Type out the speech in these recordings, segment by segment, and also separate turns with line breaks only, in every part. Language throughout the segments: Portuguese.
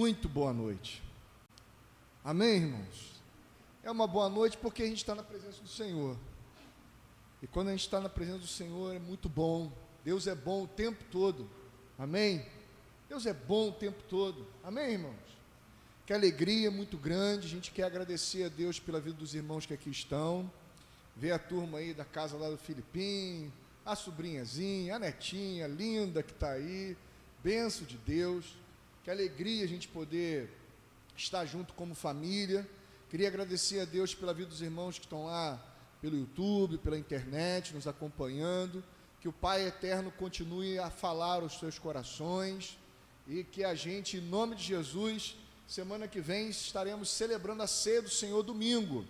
Muito boa noite. Amém, irmãos? É uma boa noite porque a gente está na presença do Senhor. E quando a gente está na presença do Senhor é muito bom. Deus é bom o tempo todo. Amém? Deus é bom o tempo todo. Amém, irmãos? Que alegria muito grande. A gente quer agradecer a Deus pela vida dos irmãos que aqui estão. Ver a turma aí da casa lá do Filipim, a sobrinhazinha, a netinha linda que está aí. Benção de Deus. Que alegria a gente poder estar junto como família. Queria agradecer a Deus pela vida dos irmãos que estão lá pelo YouTube, pela internet, nos acompanhando. Que o Pai Eterno continue a falar aos seus corações e que a gente, em nome de Jesus, semana que vem estaremos celebrando a ceia do Senhor domingo,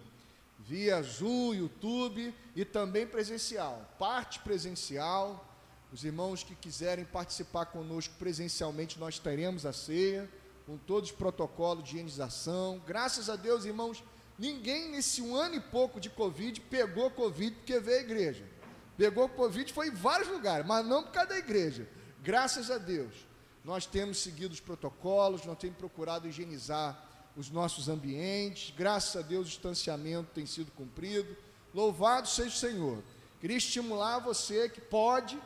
via Zoom, YouTube e também presencial. Parte presencial, os irmãos que quiserem participar conosco presencialmente, nós teremos a ceia, com todos os protocolos de higienização. Graças a Deus, irmãos, ninguém nesse um ano e pouco de Covid pegou Covid porque veio à igreja. Pegou Covid foi em vários lugares, mas não por causa da igreja. Graças a Deus. Nós temos seguido os protocolos, nós temos procurado higienizar os nossos ambientes. Graças a Deus, o distanciamento tem sido cumprido. Louvado seja o Senhor. Queria estimular você que pode,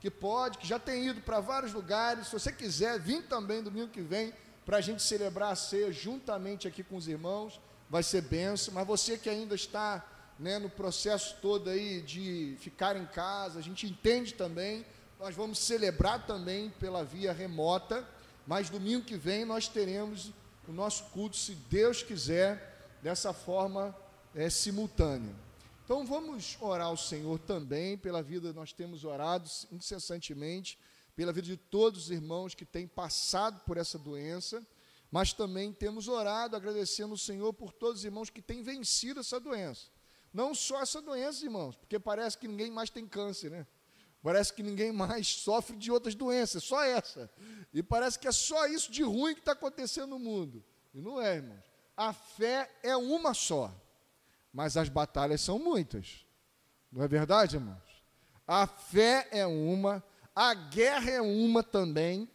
que pode, que já tem ido para vários lugares, se você quiser, vir também domingo que vem para a gente celebrar a ceia juntamente aqui com os irmãos, vai ser benção, mas você que ainda está né, no processo todo aí de ficar em casa, a gente entende também, nós vamos celebrar também pela via remota, mas domingo que vem nós teremos o nosso culto, se Deus quiser, dessa forma é, simultânea. Então vamos orar ao Senhor também pela vida, nós temos orado incessantemente pela vida de todos os irmãos que têm passado por essa doença, mas também temos orado agradecendo o Senhor por todos os irmãos que têm vencido essa doença. Não só essa doença, irmãos, porque parece que ninguém mais tem câncer, né? Parece que ninguém mais sofre de outras doenças, só essa. E parece que é só isso de ruim que está acontecendo no mundo. E não é, irmãos. A fé é uma só mas as batalhas são muitas. Não é verdade, irmãos? A fé é uma, a guerra é uma também.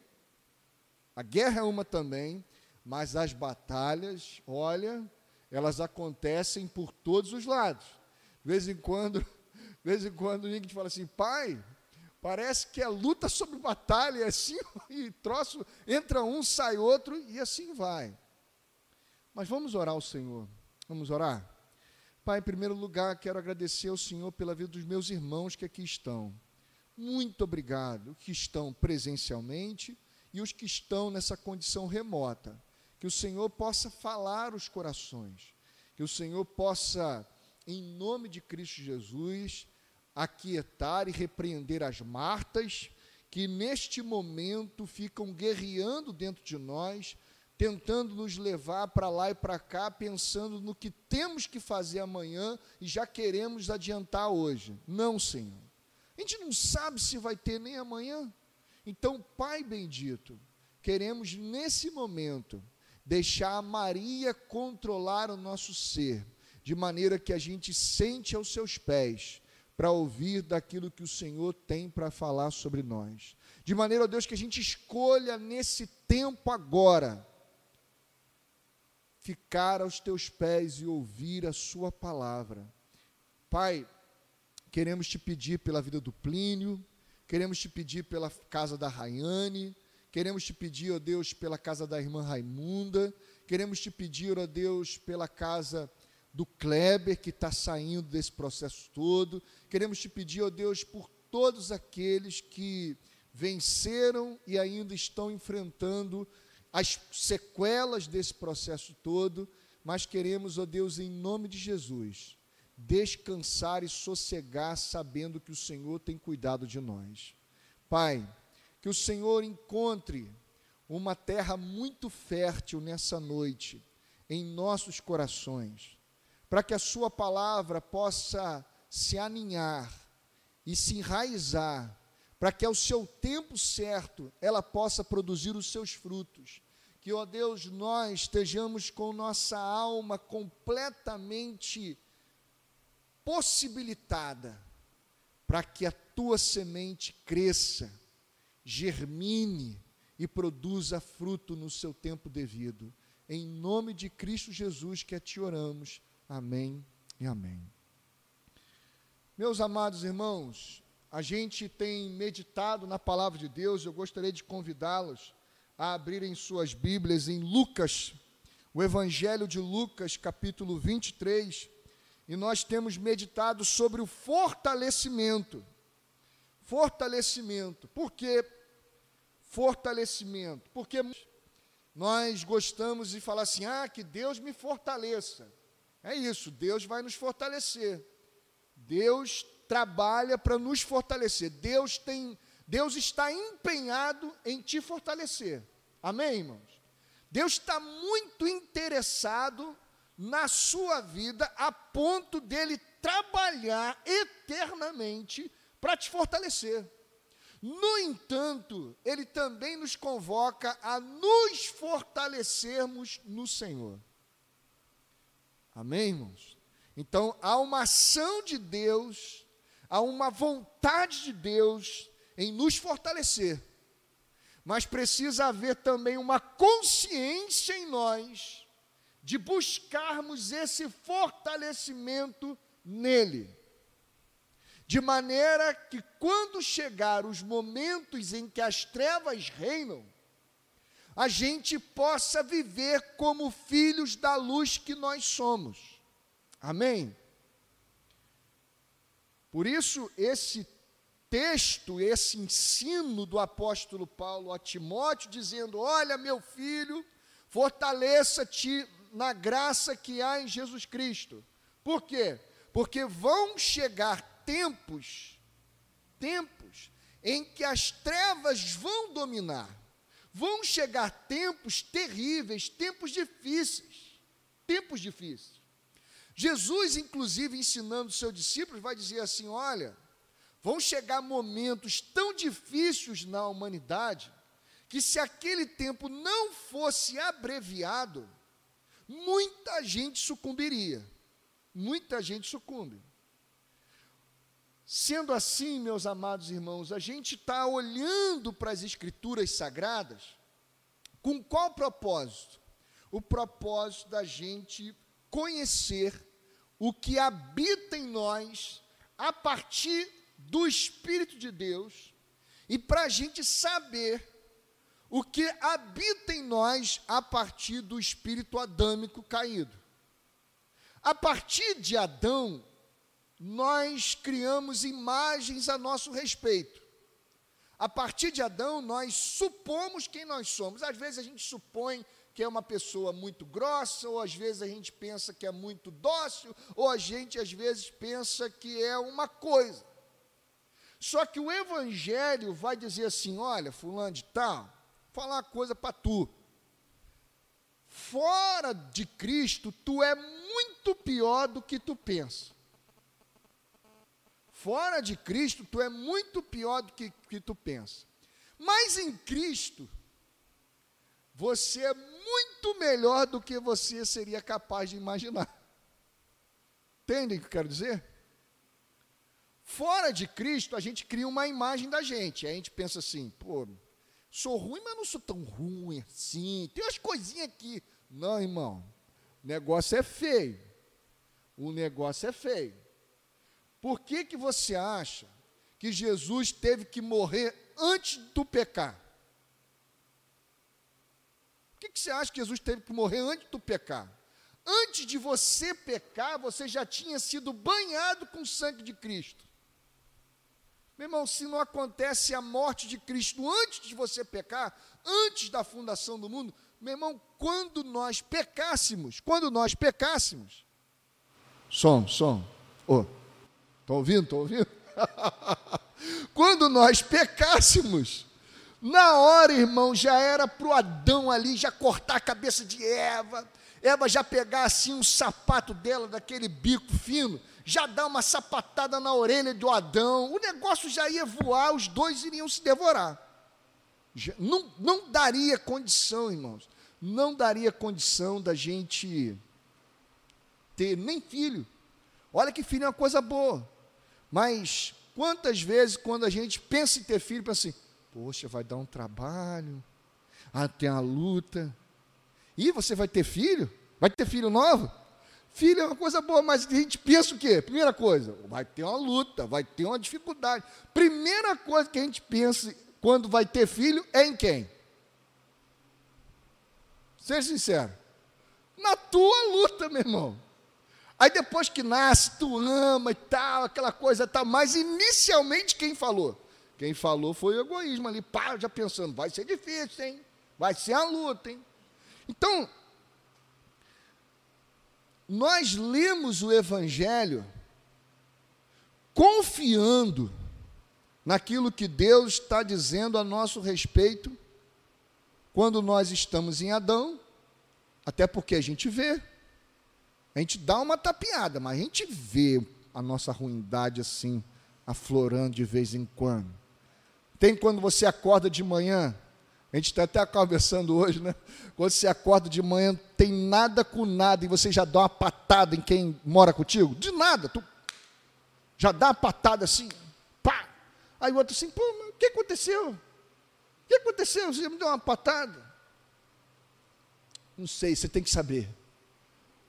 A guerra é uma também, mas as batalhas, olha, elas acontecem por todos os lados. De vez em quando, de vez em quando, ninguém fala assim, pai, parece que é luta sobre batalha, é assim, e troço, entra um, sai outro, e assim vai. Mas vamos orar ao Senhor. Vamos orar? Pai, em primeiro lugar, quero agradecer ao Senhor pela vida dos meus irmãos que aqui estão. Muito obrigado, que estão presencialmente e os que estão nessa condição remota. Que o Senhor possa falar os corações, que o Senhor possa, em nome de Cristo Jesus, aquietar e repreender as martas que neste momento ficam guerreando dentro de nós tentando nos levar para lá e para cá, pensando no que temos que fazer amanhã e já queremos adiantar hoje. Não, Senhor. A gente não sabe se vai ter nem amanhã. Então, Pai bendito, queremos nesse momento deixar a Maria controlar o nosso ser, de maneira que a gente sente aos seus pés para ouvir daquilo que o Senhor tem para falar sobre nós. De maneira, ó Deus, que a gente escolha nesse tempo agora ficar aos teus pés e ouvir a Sua palavra. Pai, queremos te pedir pela vida do Plínio, queremos te pedir pela casa da Rayane, queremos te pedir, ó Deus, pela casa da irmã Raimunda, queremos te pedir, ó Deus, pela casa do Kleber, que está saindo desse processo todo, queremos te pedir, ó Deus, por todos aqueles que venceram e ainda estão enfrentando as sequelas desse processo todo, mas queremos, ó oh Deus, em nome de Jesus, descansar e sossegar sabendo que o Senhor tem cuidado de nós. Pai, que o Senhor encontre uma terra muito fértil nessa noite em nossos corações, para que a Sua palavra possa se aninhar e se enraizar, para que ao seu tempo certo ela possa produzir os seus frutos que, ó Deus, nós estejamos com nossa alma completamente possibilitada para que a tua semente cresça, germine e produza fruto no seu tempo devido. Em nome de Cristo Jesus que a ti oramos. Amém e amém. Meus amados irmãos, a gente tem meditado na palavra de Deus, eu gostaria de convidá-los a abrirem suas Bíblias em Lucas, o Evangelho de Lucas, capítulo 23, e nós temos meditado sobre o fortalecimento. Fortalecimento. Por que fortalecimento? Porque nós gostamos de falar assim: ah, que Deus me fortaleça. É isso, Deus vai nos fortalecer. Deus trabalha para nos fortalecer. Deus tem, Deus está empenhado em te fortalecer. Amém, irmãos? Deus está muito interessado na sua vida a ponto dele trabalhar eternamente para te fortalecer. No entanto, ele também nos convoca a nos fortalecermos no Senhor. Amém, irmãos? Então, há uma ação de Deus, há uma vontade de Deus em nos fortalecer, mas precisa haver também uma consciência em nós de buscarmos esse fortalecimento nele. De maneira que, quando chegar os momentos em que as trevas reinam, a gente possa viver como filhos da luz que nós somos. Amém? Por isso, esse texto, esse ensino do apóstolo Paulo a Timóteo, dizendo: Olha, meu filho, fortaleça-te na graça que há em Jesus Cristo. Por quê? Porque vão chegar tempos, tempos, em que as trevas vão dominar. Vão chegar tempos terríveis, tempos difíceis. Tempos difíceis. Jesus, inclusive, ensinando seus discípulos, vai dizer assim: olha, vão chegar momentos tão difíceis na humanidade, que se aquele tempo não fosse abreviado, muita gente sucumbiria. Muita gente sucumbe. Sendo assim, meus amados irmãos, a gente está olhando para as Escrituras Sagradas com qual propósito? O propósito da gente conhecer o que habita em nós a partir do Espírito de Deus e para a gente saber o que habita em nós a partir do espírito adâmico caído. A partir de Adão, nós criamos imagens a nosso respeito. A partir de Adão, nós supomos quem nós somos. Às vezes a gente supõe que é uma pessoa muito grossa, ou às vezes a gente pensa que é muito dócil, ou a gente às vezes pensa que é uma coisa. Só que o Evangelho vai dizer assim: olha, fulano de tal, falar coisa para tu. Fora de Cristo, tu é muito pior do que tu pensa. Fora de Cristo, tu é muito pior do que, que tu pensa. Mas em Cristo, você é muito melhor do que você seria capaz de imaginar. Entendem o que eu quero dizer? Fora de Cristo, a gente cria uma imagem da gente. A gente pensa assim, pô, sou ruim, mas não sou tão ruim assim. Tem umas coisinhas aqui. Não, irmão, o negócio é feio. O negócio é feio. Por que, que você acha que Jesus teve que morrer antes do pecar? Por que, que você acha que Jesus teve que morrer antes do pecar? Antes de você pecar, você já tinha sido banhado com o sangue de Cristo. Meu irmão, se não acontece a morte de Cristo antes de você pecar, antes da fundação do mundo, meu irmão, quando nós pecássemos, quando nós pecássemos, som, som, oh, Estão ouvindo? Estão ouvindo? Quando nós pecássemos, na hora, irmão, já era para o Adão ali já cortar a cabeça de Eva, Eva já pegar assim um sapato dela, daquele bico fino, já dar uma sapatada na orelha do Adão, o negócio já ia voar, os dois iriam se devorar. Não, não daria condição, irmãos, não daria condição da gente ter nem filho. Olha que filho é uma coisa boa. Mas quantas vezes, quando a gente pensa em ter filho, pensa assim: poxa, vai dar um trabalho, Ah, tem a luta. E você vai ter filho? Vai ter filho novo? Filho é uma coisa boa, mas a gente pensa o quê? Primeira coisa, vai ter uma luta, vai ter uma dificuldade. Primeira coisa que a gente pensa quando vai ter filho é em quem? Seja sincero. Na tua luta, meu irmão. Aí depois que nasce, tu ama e tal, aquela coisa tal. Mas inicialmente quem falou? Quem falou foi o egoísmo ali, pá, já pensando, vai ser difícil, hein? Vai ser a luta, hein? Então, nós lemos o Evangelho confiando naquilo que Deus está dizendo a nosso respeito quando nós estamos em Adão, até porque a gente vê, a gente dá uma tapeada, mas a gente vê a nossa ruindade assim, aflorando de vez em quando. Tem quando você acorda de manhã, a gente está até conversando hoje, né? Quando você acorda de manhã, tem nada com nada e você já dá uma patada em quem mora contigo? De nada, tu já dá uma patada assim, pá. Aí o outro assim, pô, o que aconteceu? O que aconteceu? Você me deu uma patada? Não sei, você tem que saber.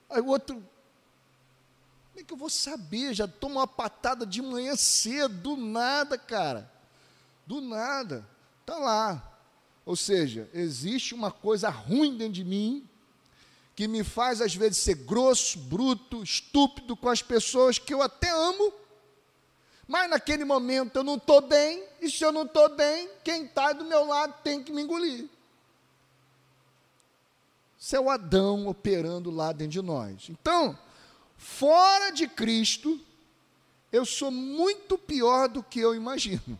Aí o outro, como é que eu vou saber? Já toma uma patada de manhã cedo, do nada, cara. Do nada. Está lá. Ou seja, existe uma coisa ruim dentro de mim que me faz às vezes ser grosso, bruto, estúpido com as pessoas que eu até amo, mas naquele momento eu não estou bem, e se eu não estou bem, quem está do meu lado tem que me engolir. Isso é o Adão operando lá dentro de nós. Então, fora de Cristo, eu sou muito pior do que eu imagino.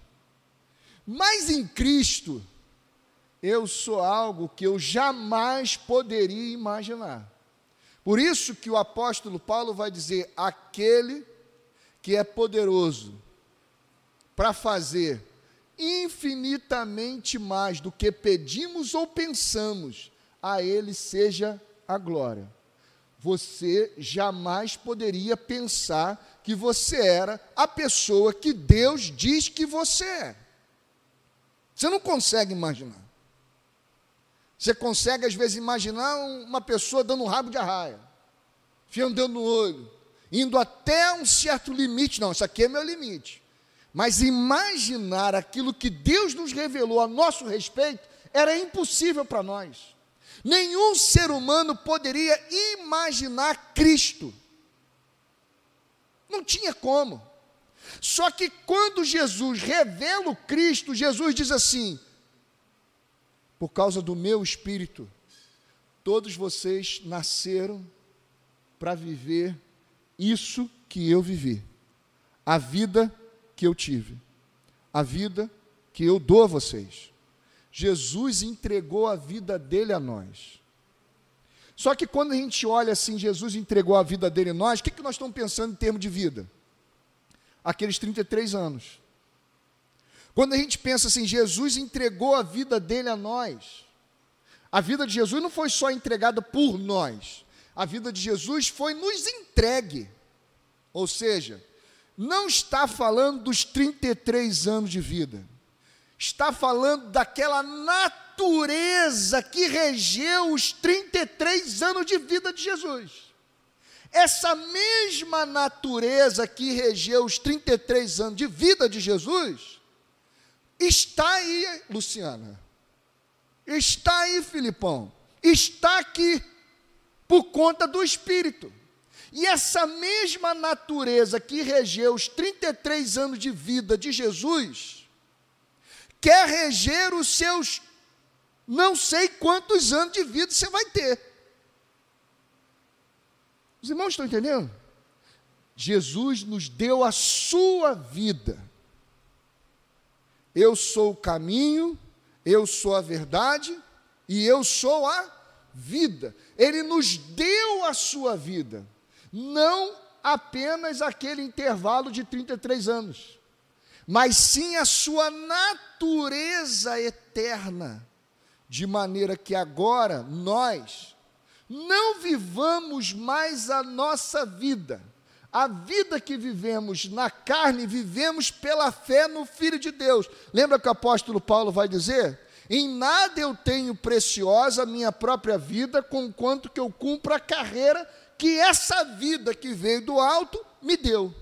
Mas em Cristo, eu sou algo que eu jamais poderia imaginar. Por isso que o apóstolo Paulo vai dizer: aquele que é poderoso para fazer infinitamente mais do que pedimos ou pensamos, a ele seja a glória. Você jamais poderia pensar que você era a pessoa que Deus diz que você é. Você não consegue imaginar. Você consegue, às vezes, imaginar uma pessoa dando um rabo de arraia, fiando no olho, indo até um certo limite. Não, isso aqui é meu limite. Mas imaginar aquilo que Deus nos revelou a nosso respeito era impossível para nós. Nenhum ser humano poderia imaginar Cristo. Não tinha como. Só que quando Jesus revela o Cristo, Jesus diz assim: por causa do meu espírito, todos vocês nasceram para viver isso que eu vivi, a vida que eu tive, a vida que eu dou a vocês. Jesus entregou a vida dele a nós. Só que quando a gente olha assim, Jesus entregou a vida dele a nós, o que, que nós estamos pensando em termos de vida? Aqueles 33 anos. Quando a gente pensa assim, Jesus entregou a vida dele a nós. A vida de Jesus não foi só entregada por nós. A vida de Jesus foi nos entregue. Ou seja, não está falando dos 33 anos de vida. Está falando daquela natureza que regeu os 33 anos de vida de Jesus. Essa mesma natureza que regeu os 33 anos de vida de Jesus Está aí, Luciana. Está aí, Filipão. Está aqui por conta do Espírito. E essa mesma natureza que regeu os 33 anos de vida de Jesus, quer reger os seus não sei quantos anos de vida você vai ter. Os irmãos estão entendendo? Jesus nos deu a sua vida. Eu sou o caminho, eu sou a verdade e eu sou a vida. Ele nos deu a sua vida, não apenas aquele intervalo de 33 anos, mas sim a sua natureza eterna, de maneira que agora nós não vivamos mais a nossa vida a vida que vivemos na carne, vivemos pela fé no Filho de Deus. Lembra que o apóstolo Paulo vai dizer? Em nada eu tenho preciosa a minha própria vida, conquanto que eu cumpra a carreira que essa vida que veio do alto me deu.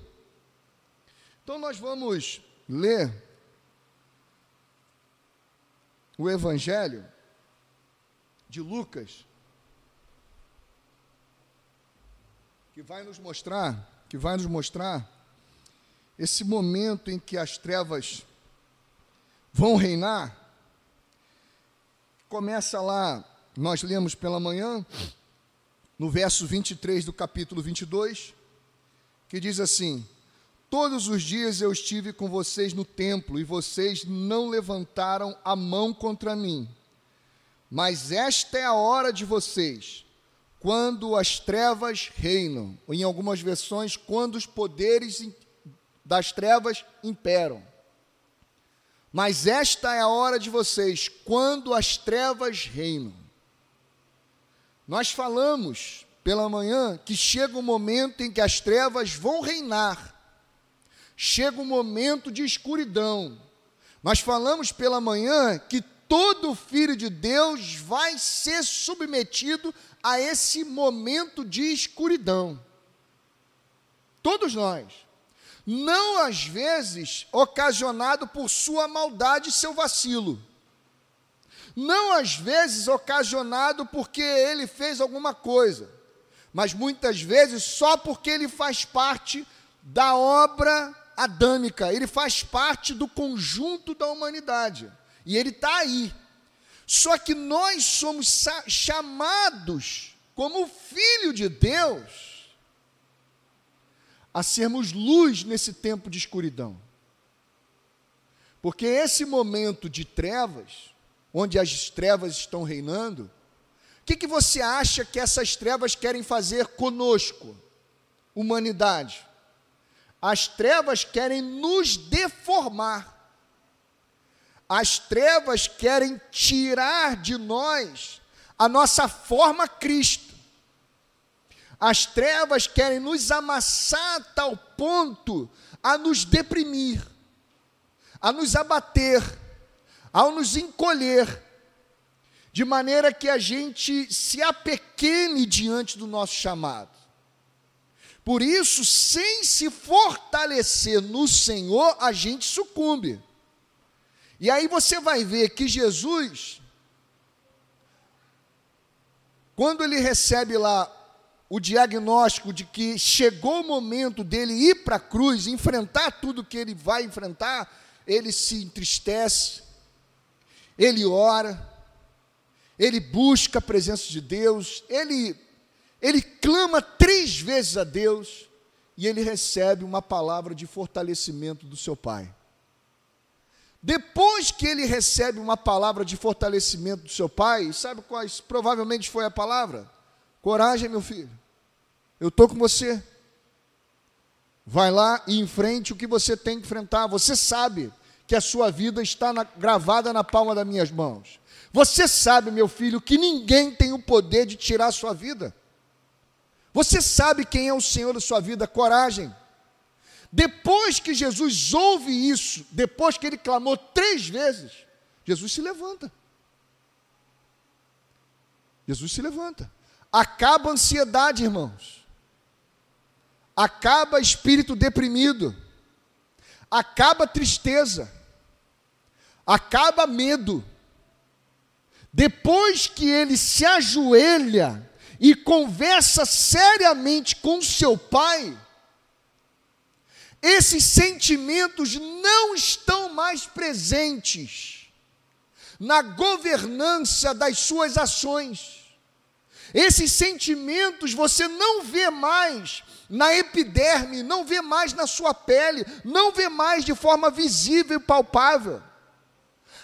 Então nós vamos ler o Evangelho de Lucas, que vai nos mostrar, que vai nos mostrar esse momento em que as trevas vão reinar Começa lá, nós lemos pela manhã, no verso 23 do capítulo 22, que diz assim: Todos os dias eu estive com vocês no templo e vocês não levantaram a mão contra mim. Mas esta é a hora de vocês, quando as trevas reinam, ou em algumas versões, quando os poderes das trevas imperam. Mas esta é a hora de vocês, quando as trevas reinam. Nós falamos pela manhã que chega um momento em que as trevas vão reinar. Chega um momento de escuridão. Nós falamos pela manhã que todo filho de Deus vai ser submetido a esse momento de escuridão. Todos nós não às vezes ocasionado por sua maldade e seu vacilo. Não às vezes ocasionado porque ele fez alguma coisa, mas muitas vezes só porque ele faz parte da obra adâmica, ele faz parte do conjunto da humanidade. E ele está aí. Só que nós somos chamados, como filho de Deus, a sermos luz nesse tempo de escuridão. Porque esse momento de trevas, onde as trevas estão reinando, o que, que você acha que essas trevas querem fazer conosco, humanidade? As trevas querem nos deformar. As trevas querem tirar de nós a nossa forma Cristo. As trevas querem nos amassar a tal ponto a nos deprimir, a nos abater, ao nos encolher, de maneira que a gente se apequene diante do nosso chamado. Por isso, sem se fortalecer no Senhor, a gente sucumbe. E aí você vai ver que Jesus, quando ele recebe lá o diagnóstico de que chegou o momento dele ir para a cruz, enfrentar tudo que ele vai enfrentar, ele se entristece, ele ora, ele busca a presença de Deus, ele, ele clama três vezes a Deus e ele recebe uma palavra de fortalecimento do seu pai. Depois que ele recebe uma palavra de fortalecimento do seu pai, sabe quais provavelmente foi a palavra? Coragem, meu filho. Eu estou com você. Vai lá e enfrente o que você tem que enfrentar. Você sabe que a sua vida está na, gravada na palma das minhas mãos. Você sabe, meu filho, que ninguém tem o poder de tirar a sua vida. Você sabe quem é o Senhor da sua vida. Coragem. Depois que Jesus ouve isso, depois que ele clamou três vezes, Jesus se levanta. Jesus se levanta. Acaba a ansiedade, irmãos. Acaba espírito deprimido. Acaba tristeza. Acaba medo. Depois que ele se ajoelha e conversa seriamente com seu pai, esses sentimentos não estão mais presentes na governança das suas ações. Esses sentimentos você não vê mais na epiderme, não vê mais na sua pele, não vê mais de forma visível e palpável.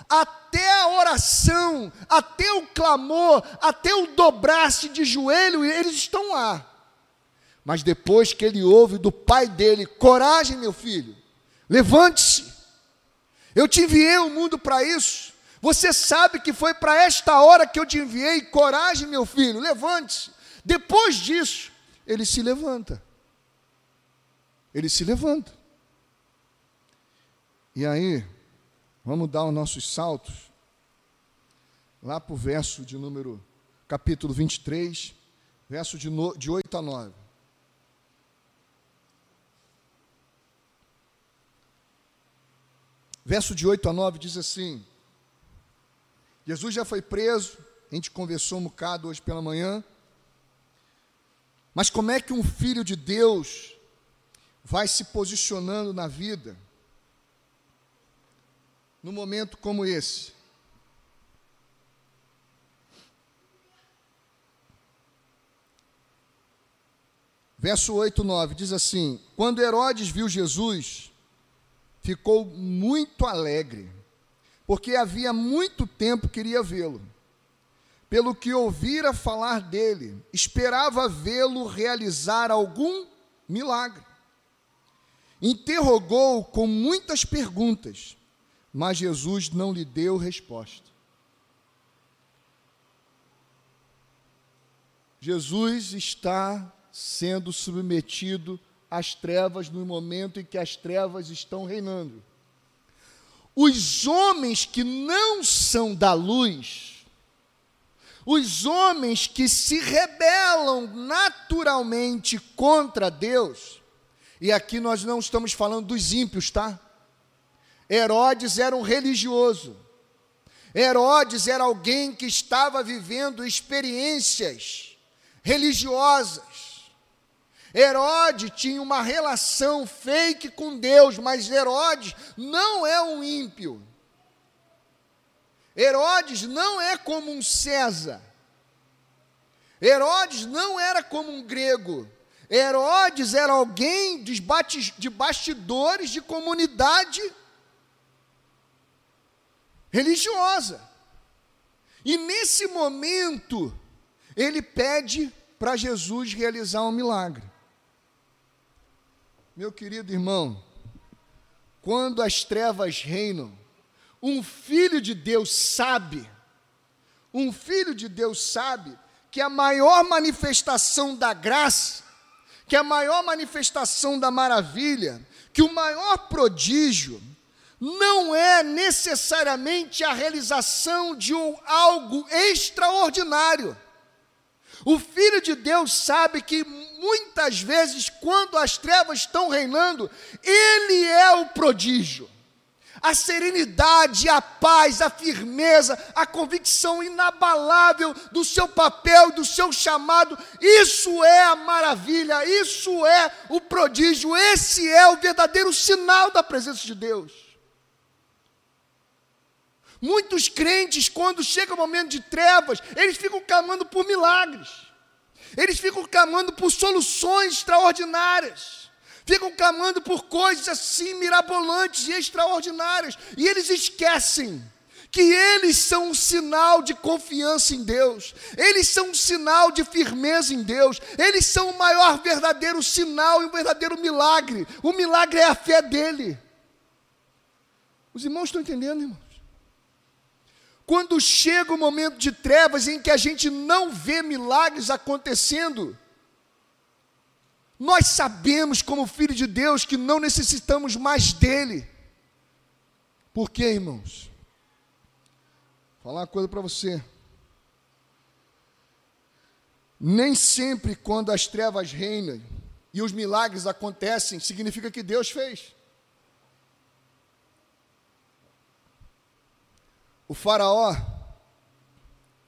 Até a oração, até o clamor, até o dobrar-se de joelho, eles estão lá. Mas depois que ele ouve do pai dele: coragem, meu filho, levante-se. Eu te enviei o mundo para isso. Você sabe que foi para esta hora que eu te enviei. Coragem, meu filho, levante-se. Depois disso, ele se levanta. Ele se levanta. E aí, vamos dar os nossos saltos lá para o verso de número, capítulo 23, verso de, no, de 8 a 9. Verso de 8 a 9 diz assim: Jesus já foi preso, a gente conversou um bocado hoje pela manhã. Mas como é que um filho de Deus vai se posicionando na vida num momento como esse? Verso 8, 9 diz assim: Quando Herodes viu Jesus, ficou muito alegre, porque havia muito tempo queria vê-lo. Pelo que ouvira falar dele, esperava vê-lo realizar algum milagre. Interrogou com muitas perguntas, mas Jesus não lhe deu resposta. Jesus está sendo submetido às trevas no momento em que as trevas estão reinando. Os homens que não são da luz, os homens que se rebelam naturalmente contra Deus, e aqui nós não estamos falando dos ímpios, tá? Herodes era um religioso. Herodes era alguém que estava vivendo experiências religiosas. Herodes tinha uma relação fake com Deus, mas Herodes não é um ímpio. Herodes não é como um César. Herodes não era como um grego. Herodes era alguém de bastidores de comunidade religiosa. E nesse momento, ele pede para Jesus realizar um milagre. Meu querido irmão, quando as trevas reinam, um filho de Deus sabe, um filho de Deus sabe que a maior manifestação da graça, que a maior manifestação da maravilha, que o maior prodígio, não é necessariamente a realização de um, algo extraordinário. O Filho de Deus sabe que muitas vezes, quando as trevas estão reinando, Ele é o prodígio. A serenidade, a paz, a firmeza, a convicção inabalável do seu papel, do seu chamado, isso é a maravilha, isso é o prodígio, esse é o verdadeiro sinal da presença de Deus. Muitos crentes, quando chega o momento de trevas, eles ficam clamando por milagres. Eles ficam clamando por soluções extraordinárias. Ficam clamando por coisas assim mirabolantes e extraordinárias. E eles esquecem que eles são um sinal de confiança em Deus, eles são um sinal de firmeza em Deus, eles são o maior verdadeiro sinal e o verdadeiro milagre. O milagre é a fé dele. Os irmãos estão entendendo, irmão? Quando chega o momento de trevas em que a gente não vê milagres acontecendo, nós sabemos, como filho de Deus, que não necessitamos mais dele. Por quê, irmãos? Vou falar uma coisa para você. Nem sempre, quando as trevas reinam e os milagres acontecem, significa que Deus fez. O Faraó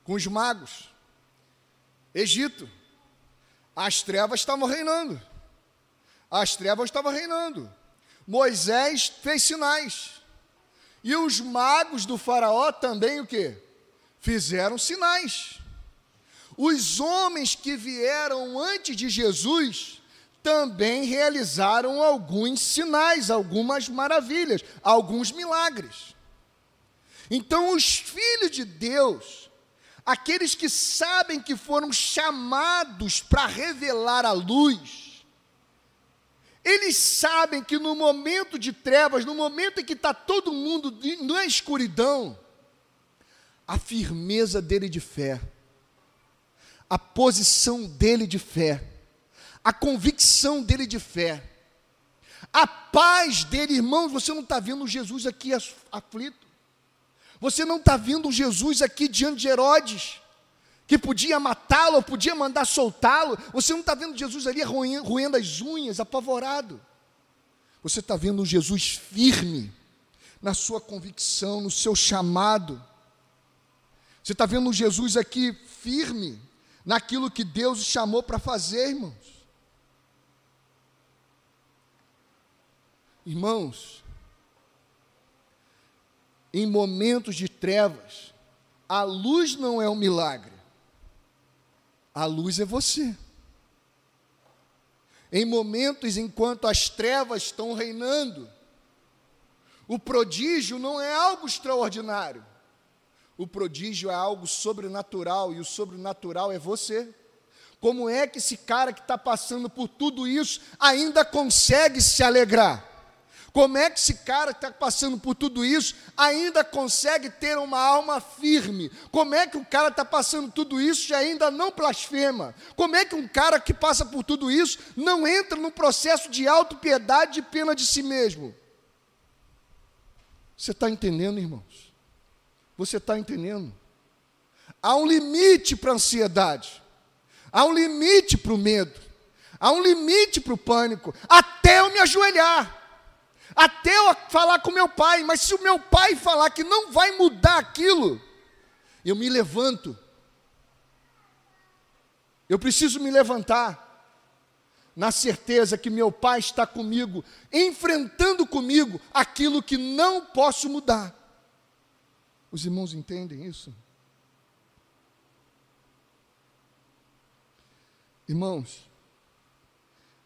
com os magos, Egito, as trevas estavam reinando. As trevas estavam reinando. Moisés fez sinais. E os magos do faraó também o que? Fizeram sinais. Os homens que vieram antes de Jesus também realizaram alguns sinais, algumas maravilhas, alguns milagres. Então, os filhos de Deus, aqueles que sabem que foram chamados para revelar a luz, eles sabem que no momento de trevas, no momento em que está todo mundo na escuridão, a firmeza dele de fé, a posição dele de fé, a convicção dele de fé, a paz dele, irmãos, você não está vendo Jesus aqui aflito. Você não está vendo Jesus aqui diante de Herodes, que podia matá-lo, podia mandar soltá-lo. Você não está vendo Jesus ali roendo as unhas, apavorado. Você está vendo um Jesus firme na sua convicção, no seu chamado. Você está vendo um Jesus aqui firme naquilo que Deus chamou para fazer, irmãos. Irmãos, em momentos de trevas, a luz não é um milagre, a luz é você. Em momentos enquanto as trevas estão reinando, o prodígio não é algo extraordinário, o prodígio é algo sobrenatural e o sobrenatural é você. Como é que esse cara que está passando por tudo isso ainda consegue se alegrar? Como é que esse cara que está passando por tudo isso ainda consegue ter uma alma firme? Como é que o cara está passando tudo isso e ainda não blasfema? Como é que um cara que passa por tudo isso não entra no processo de autopiedade e pena de si mesmo? Você está entendendo, irmãos? Você está entendendo? Há um limite para a ansiedade, há um limite para o medo, há um limite para o pânico, até eu me ajoelhar até eu falar com meu pai, mas se o meu pai falar que não vai mudar aquilo, eu me levanto. Eu preciso me levantar, na certeza que meu pai está comigo, enfrentando comigo aquilo que não posso mudar. Os irmãos entendem isso? Irmãos,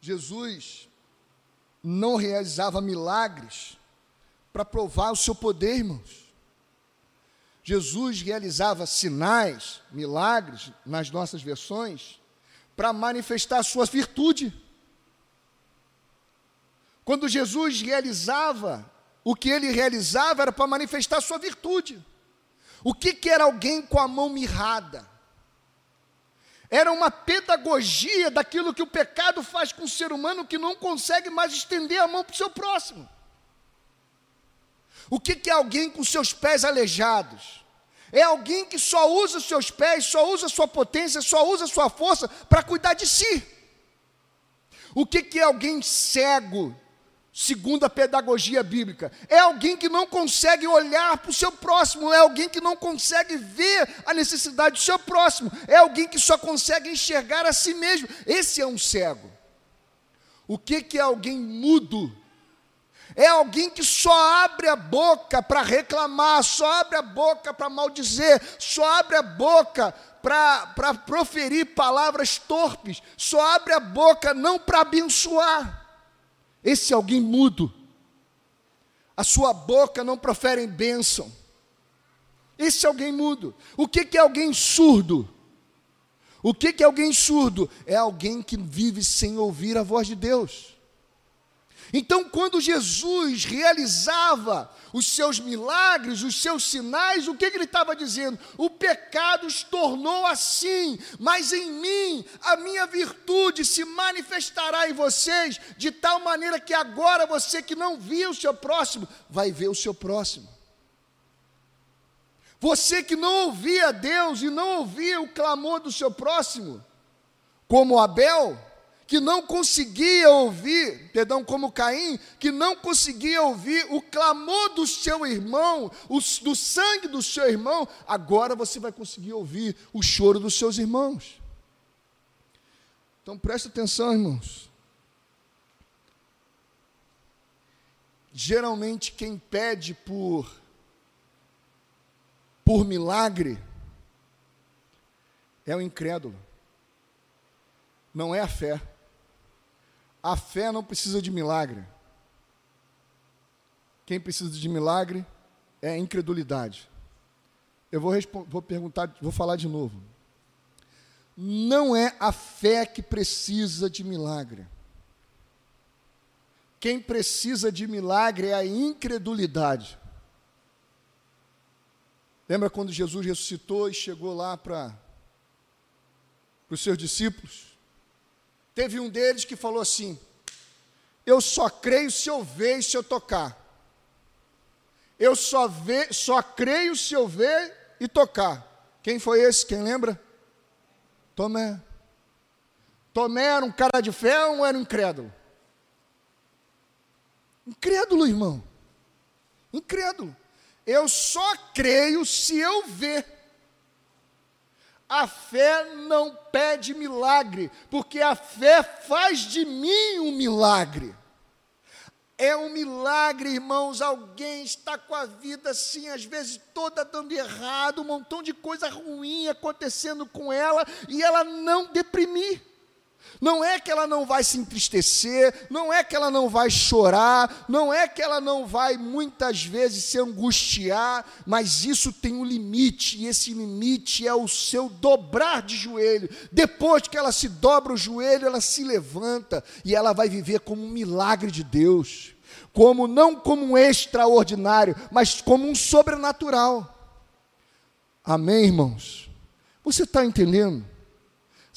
Jesus não realizava milagres para provar o seu poder, irmãos. Jesus realizava sinais, milagres, nas nossas versões, para manifestar a sua virtude. Quando Jesus realizava, o que ele realizava era para manifestar a sua virtude. O que, que era alguém com a mão mirrada? Era uma pedagogia daquilo que o pecado faz com o ser humano que não consegue mais estender a mão para o seu próximo. O que, que é alguém com seus pés aleijados? É alguém que só usa os seus pés, só usa a sua potência, só usa a sua força para cuidar de si. O que, que é alguém cego, segundo a pedagogia bíblica. É alguém que não consegue olhar para o seu próximo, é alguém que não consegue ver a necessidade do seu próximo, é alguém que só consegue enxergar a si mesmo. Esse é um cego. O que, que é alguém mudo? É alguém que só abre a boca para reclamar, só abre a boca para maldizer, só abre a boca para proferir palavras torpes, só abre a boca não para abençoar. Esse alguém mudo. A sua boca não profere bênção. Esse alguém mudo. O que, é alguém surdo? O que é alguém surdo? É alguém que vive sem ouvir a voz de Deus. Então, quando Jesus realizava os seus milagres, os seus sinais, o que, que ele estava dizendo? O pecado se tornou assim, mas em mim a minha virtude se manifestará em vocês, de tal maneira que agora você que não via o seu próximo, vai ver o seu próximo. Você que não ouvia Deus e não ouvia o clamor do seu próximo, como Abel, que não conseguia ouvir, perdão, como Caim, que não conseguia ouvir o clamor do seu irmão, do sangue do seu irmão, agora você vai conseguir ouvir o choro dos seus irmãos. Então preste atenção, irmãos. Geralmente quem pede por por milagre é o incrédulo. Não é a fé. A fé não precisa de milagre. Quem precisa de milagre é a incredulidade. Eu vou, vou perguntar, vou falar de novo. Não é a fé que precisa de milagre. Quem precisa de milagre é a incredulidade. Lembra quando Jesus ressuscitou e chegou lá para os seus discípulos? Teve um deles que falou assim: Eu só creio se eu ver e se eu tocar. Eu só, só creio se eu ver e tocar. Quem foi esse? Quem lembra? Tomé. Tomé era um cara de fé ou era um incrédulo? Incrédulo, irmão. Incrédulo. Eu só creio se eu ver. A fé não pede milagre, porque a fé faz de mim um milagre. É um milagre, irmãos. Alguém está com a vida assim, às vezes toda dando errado, um montão de coisa ruim acontecendo com ela, e ela não deprimir. Não é que ela não vai se entristecer, não é que ela não vai chorar, não é que ela não vai muitas vezes se angustiar, mas isso tem um limite, e esse limite é o seu dobrar de joelho. Depois que ela se dobra o joelho, ela se levanta e ela vai viver como um milagre de Deus, como não como um extraordinário, mas como um sobrenatural. Amém, irmãos? Você está entendendo?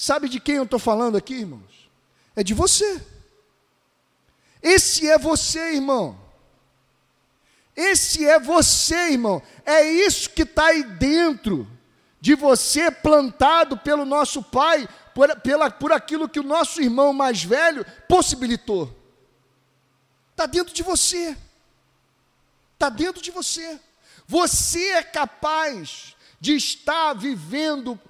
Sabe de quem eu estou falando aqui, irmãos? É de você. Esse é você, irmão. Esse é você, irmão. É isso que está aí dentro de você, plantado pelo nosso Pai, por, pela, por aquilo que o nosso irmão mais velho possibilitou. Está dentro de você. Está dentro de você. Você é capaz de estar vivendo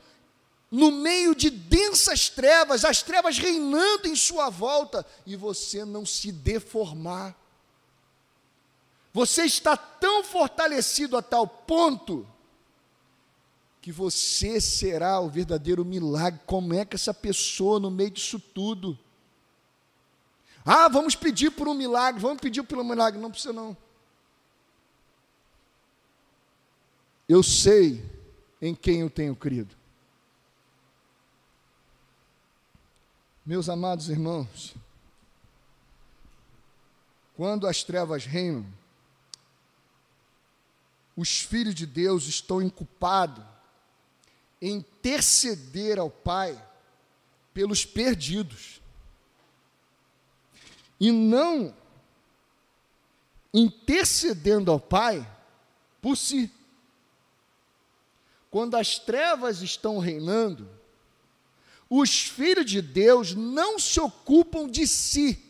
no meio de densas trevas, as trevas reinando em sua volta, e você não se deformar. Você está tão fortalecido a tal ponto que você será o verdadeiro milagre. Como é que essa pessoa, no meio disso tudo, ah, vamos pedir por um milagre, vamos pedir um milagre. Não precisa, não. Eu sei em quem eu tenho crido. Meus amados irmãos, quando as trevas reinam, os filhos de Deus estão inculpados em interceder ao Pai pelos perdidos. E não intercedendo ao Pai por si. Quando as trevas estão reinando, os filhos de Deus não se ocupam de si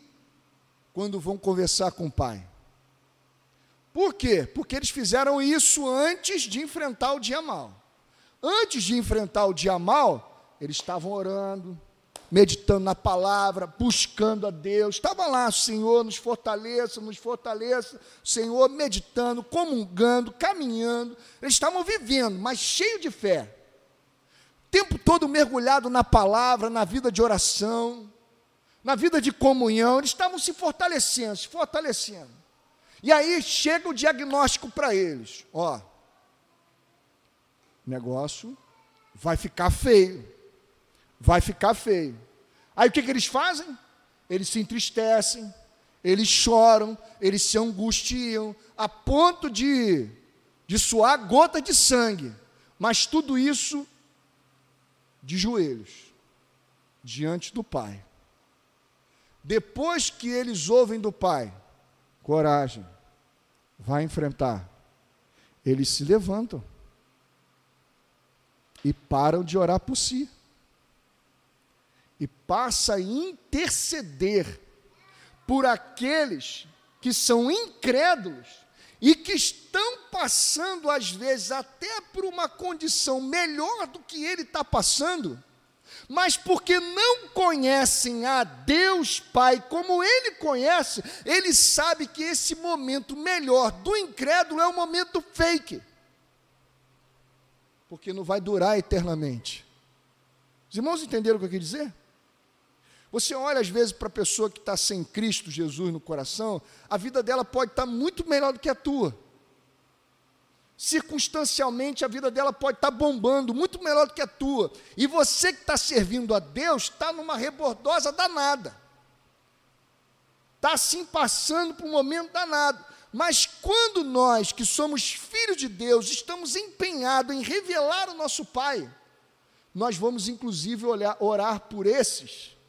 quando vão conversar com o Pai. Por quê? Porque eles fizeram isso antes de enfrentar o dia mal. Antes de enfrentar o dia mal, eles estavam orando, meditando na palavra, buscando a Deus. Estava lá, Senhor, nos fortaleça, nos fortaleça. Senhor, meditando, comungando, caminhando. Eles estavam vivendo, mas cheio de fé tempo todo mergulhado na palavra, na vida de oração, na vida de comunhão, eles estavam se fortalecendo, se fortalecendo. E aí chega o diagnóstico para eles: ó, negócio vai ficar feio, vai ficar feio. Aí o que, que eles fazem? Eles se entristecem, eles choram, eles se angustiam, a ponto de, de suar gota de sangue. Mas tudo isso de joelhos diante do Pai. Depois que eles ouvem do Pai, coragem, vai enfrentar. Eles se levantam e param de orar por si. E passa a interceder por aqueles que são incrédulos e que estão passando, às vezes, até por uma condição melhor do que ele está passando, mas porque não conhecem a Deus Pai como ele conhece, ele sabe que esse momento melhor do incrédulo é um momento fake, porque não vai durar eternamente. Os irmãos entenderam o que eu quis dizer? Você olha às vezes para a pessoa que está sem Cristo Jesus no coração, a vida dela pode estar tá muito melhor do que a tua. Circunstancialmente, a vida dela pode estar tá bombando, muito melhor do que a tua. E você que está servindo a Deus está numa rebordosa danada. Está assim passando por um momento danado. Mas quando nós, que somos filhos de Deus, estamos empenhados em revelar o nosso Pai, nós vamos inclusive olhar, orar por esses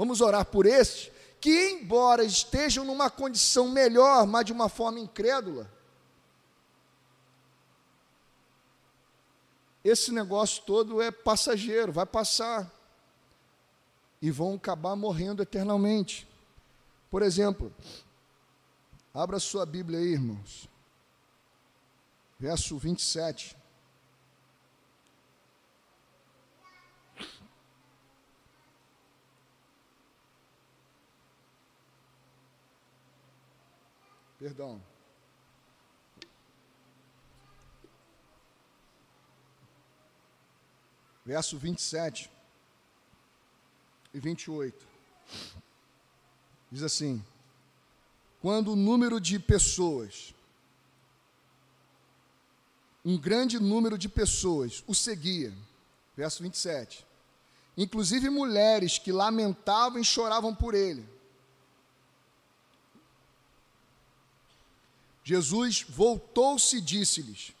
Vamos orar por esses que, embora estejam numa condição melhor, mas de uma forma incrédula, esse negócio todo é passageiro, vai passar. E vão acabar morrendo eternamente. Por exemplo, abra sua Bíblia aí, irmãos. Verso 27. Perdão. Verso 27 e 28. Diz assim: Quando o número de pessoas, um grande número de pessoas o seguia, verso 27, inclusive mulheres que lamentavam e choravam por ele Jesus voltou-se e disse-lhes: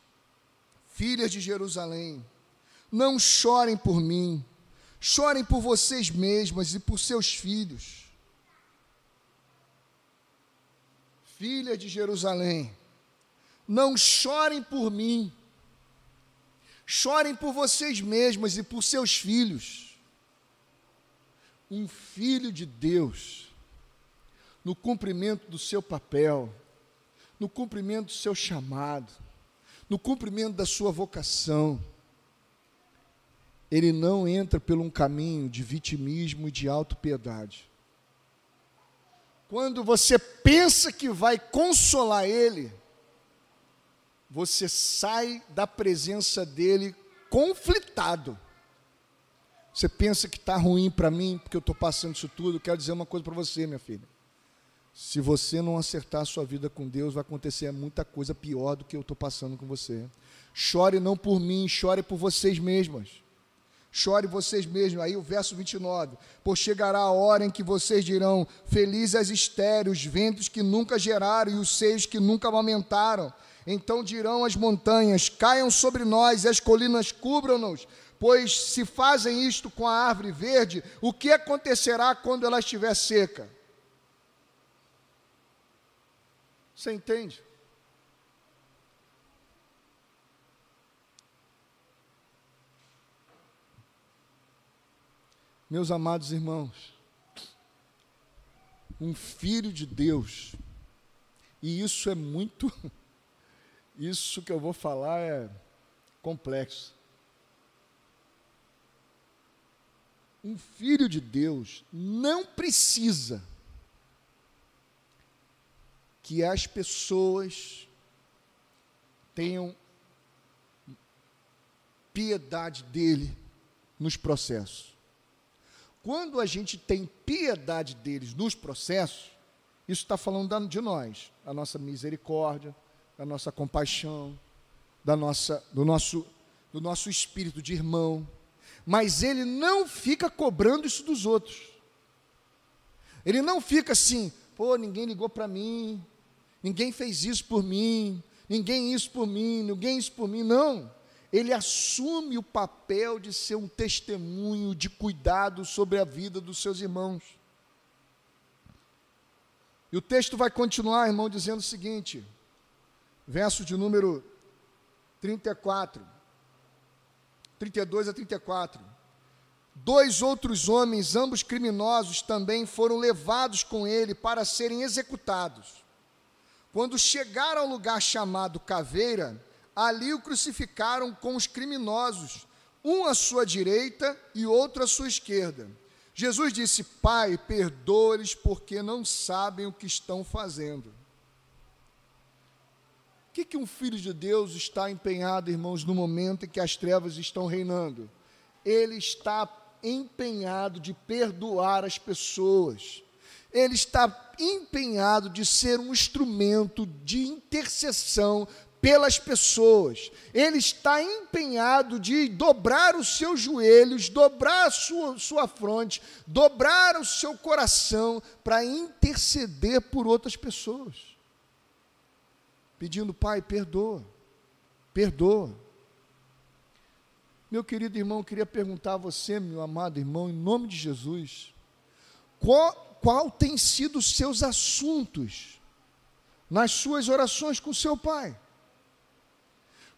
Filhas de Jerusalém, não chorem por mim, chorem por vocês mesmas e por seus filhos. Filha de Jerusalém, não chorem por mim, chorem por vocês mesmas e por seus filhos. Um filho de Deus, no cumprimento do seu papel, no cumprimento do seu chamado, no cumprimento da sua vocação. Ele não entra por um caminho de vitimismo e de autopiedade. Quando você pensa que vai consolar ele, você sai da presença dele conflitado. Você pensa que está ruim para mim, porque eu estou passando isso tudo. Quero dizer uma coisa para você, minha filha. Se você não acertar a sua vida com Deus, vai acontecer muita coisa pior do que eu estou passando com você. Chore não por mim, chore por vocês mesmas. Chore vocês mesmos. Aí o verso 29. Por chegará a hora em que vocês dirão: Felizes as estéreis, os ventos que nunca geraram e os seios que nunca amamentaram. Então dirão as montanhas: Caiam sobre nós e as colinas cubram-nos. Pois se fazem isto com a árvore verde, o que acontecerá quando ela estiver seca? Você entende? Meus amados irmãos, um filho de Deus, e isso é muito, isso que eu vou falar é complexo. Um filho de Deus não precisa que as pessoas tenham piedade dele nos processos. Quando a gente tem piedade deles nos processos, isso está falando de nós, a nossa misericórdia, da nossa compaixão, da nossa, do, nosso, do nosso espírito de irmão. Mas ele não fica cobrando isso dos outros. Ele não fica assim, pô, ninguém ligou para mim, ninguém fez isso por mim, ninguém isso por mim, ninguém isso por mim. Não. Ele assume o papel de ser um testemunho de cuidado sobre a vida dos seus irmãos. E o texto vai continuar, irmão, dizendo o seguinte, verso de número 34, 32 a 34. Dois outros homens, ambos criminosos, também foram levados com ele para serem executados. Quando chegaram ao lugar chamado Caveira, ali o crucificaram com os criminosos, um à sua direita e outro à sua esquerda. Jesus disse: Pai, perdoa-lhes porque não sabem o que estão fazendo. O que, que um filho de Deus está empenhado, irmãos, no momento em que as trevas estão reinando? Ele está empenhado de perdoar as pessoas ele está empenhado de ser um instrumento de intercessão pelas pessoas. Ele está empenhado de dobrar os seus joelhos, dobrar a sua, sua fronte, dobrar o seu coração para interceder por outras pessoas. Pedindo, Pai, perdoa, perdoa. Meu querido irmão, queria perguntar a você, meu amado irmão, em nome de Jesus, qual, qual tem sido os seus assuntos nas suas orações com seu pai?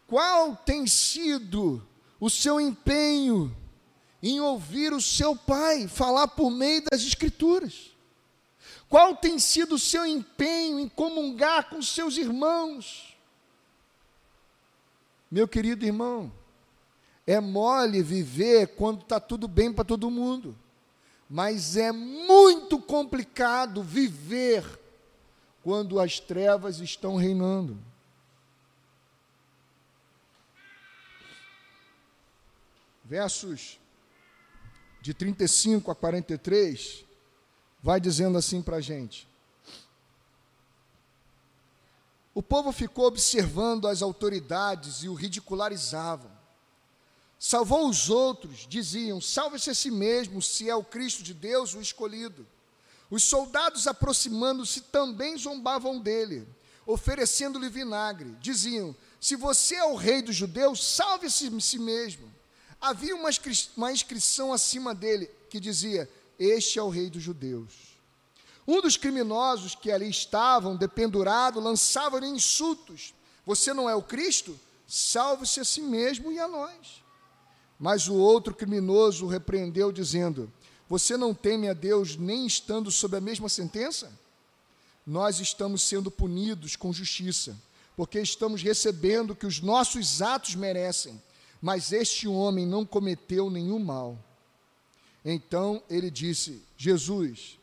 Qual tem sido o seu empenho em ouvir o seu pai falar por meio das Escrituras? Qual tem sido o seu empenho em comungar com seus irmãos? Meu querido irmão, é mole viver quando está tudo bem para todo mundo, mas é muito complicado viver quando as trevas estão reinando. Versos de 35 a 43 vai dizendo assim para a gente. O povo ficou observando as autoridades e o ridicularizavam. Salvou os outros, diziam: salve-se a si mesmo, se é o Cristo de Deus, o escolhido. Os soldados, aproximando-se, também zombavam dele, oferecendo-lhe vinagre. Diziam: Se você é o rei dos judeus, salve-se a si mesmo. Havia uma, uma inscrição acima dele que dizia: Este é o rei dos judeus. Um dos criminosos que ali estavam, dependurado, lançava-lhe insultos: Você não é o Cristo? Salve-se a si mesmo e a nós. Mas o outro criminoso o repreendeu, dizendo: Você não teme a Deus nem estando sob a mesma sentença? Nós estamos sendo punidos com justiça, porque estamos recebendo o que os nossos atos merecem, mas este homem não cometeu nenhum mal. Então ele disse: Jesus,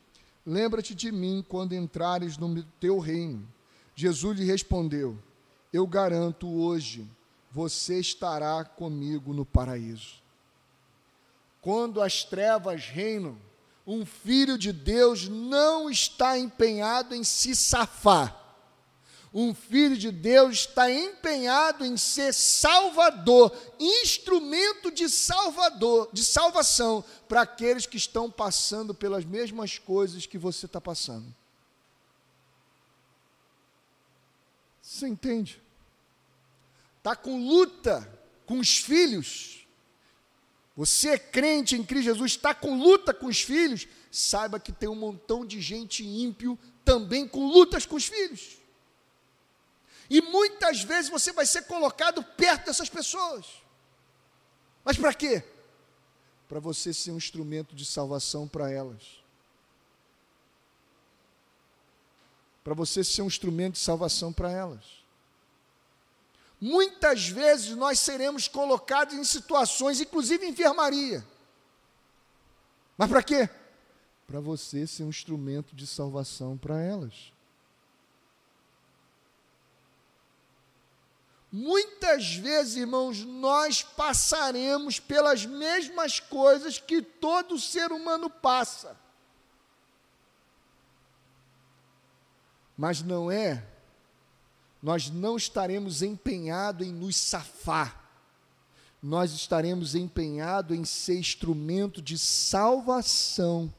Lembra-te de mim quando entrares no teu reino. Jesus lhe respondeu: Eu garanto hoje, você estará comigo no paraíso. Quando as trevas reinam, um filho de Deus não está empenhado em se safar um filho de Deus está empenhado em ser salvador, instrumento de salvador, de salvação para aqueles que estão passando pelas mesmas coisas que você está passando. Você entende? Está com luta com os filhos. Você é crente em Cristo Jesus, está com luta com os filhos. Saiba que tem um montão de gente ímpio também com lutas com os filhos. E muitas vezes você vai ser colocado perto dessas pessoas. Mas para quê? Para você ser um instrumento de salvação para elas. Para você ser um instrumento de salvação para elas. Muitas vezes nós seremos colocados em situações, inclusive enfermaria. Mas para quê? Para você ser um instrumento de salvação para elas. Muitas vezes, irmãos, nós passaremos pelas mesmas coisas que todo ser humano passa. Mas não é, nós não estaremos empenhados em nos safar, nós estaremos empenhados em ser instrumento de salvação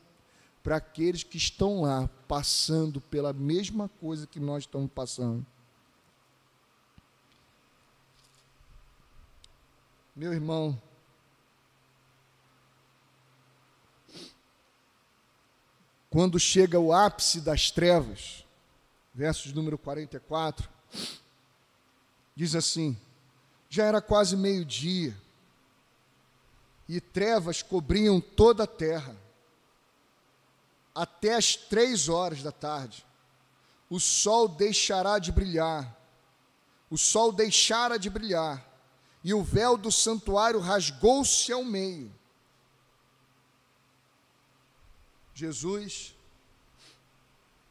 para aqueles que estão lá passando pela mesma coisa que nós estamos passando. Meu irmão, quando chega o ápice das trevas, versos número 44, diz assim: já era quase meio-dia, e trevas cobriam toda a terra, até as três horas da tarde. O sol deixará de brilhar, o sol deixara de brilhar, e o véu do santuário rasgou-se ao meio. Jesus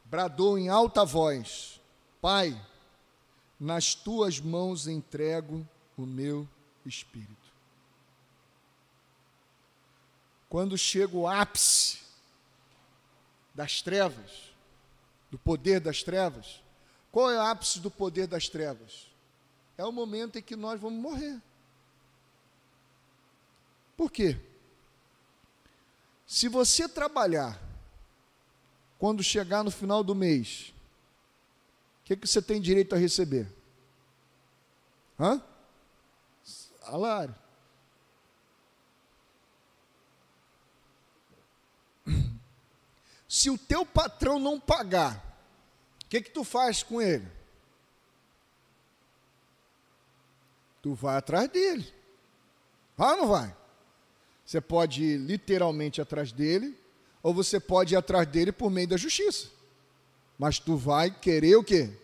bradou em alta voz: Pai, nas tuas mãos entrego o meu espírito. Quando chega o ápice das trevas, do poder das trevas, qual é o ápice do poder das trevas? é o momento em que nós vamos morrer. Por quê? Se você trabalhar, quando chegar no final do mês, que, que você tem direito a receber? Hã? Salário. se o teu patrão não pagar, o que que tu faz com ele? Tu vai atrás dele. Vai ou não vai? Você pode ir literalmente atrás dele, ou você pode ir atrás dele por meio da justiça. Mas tu vai querer o quê?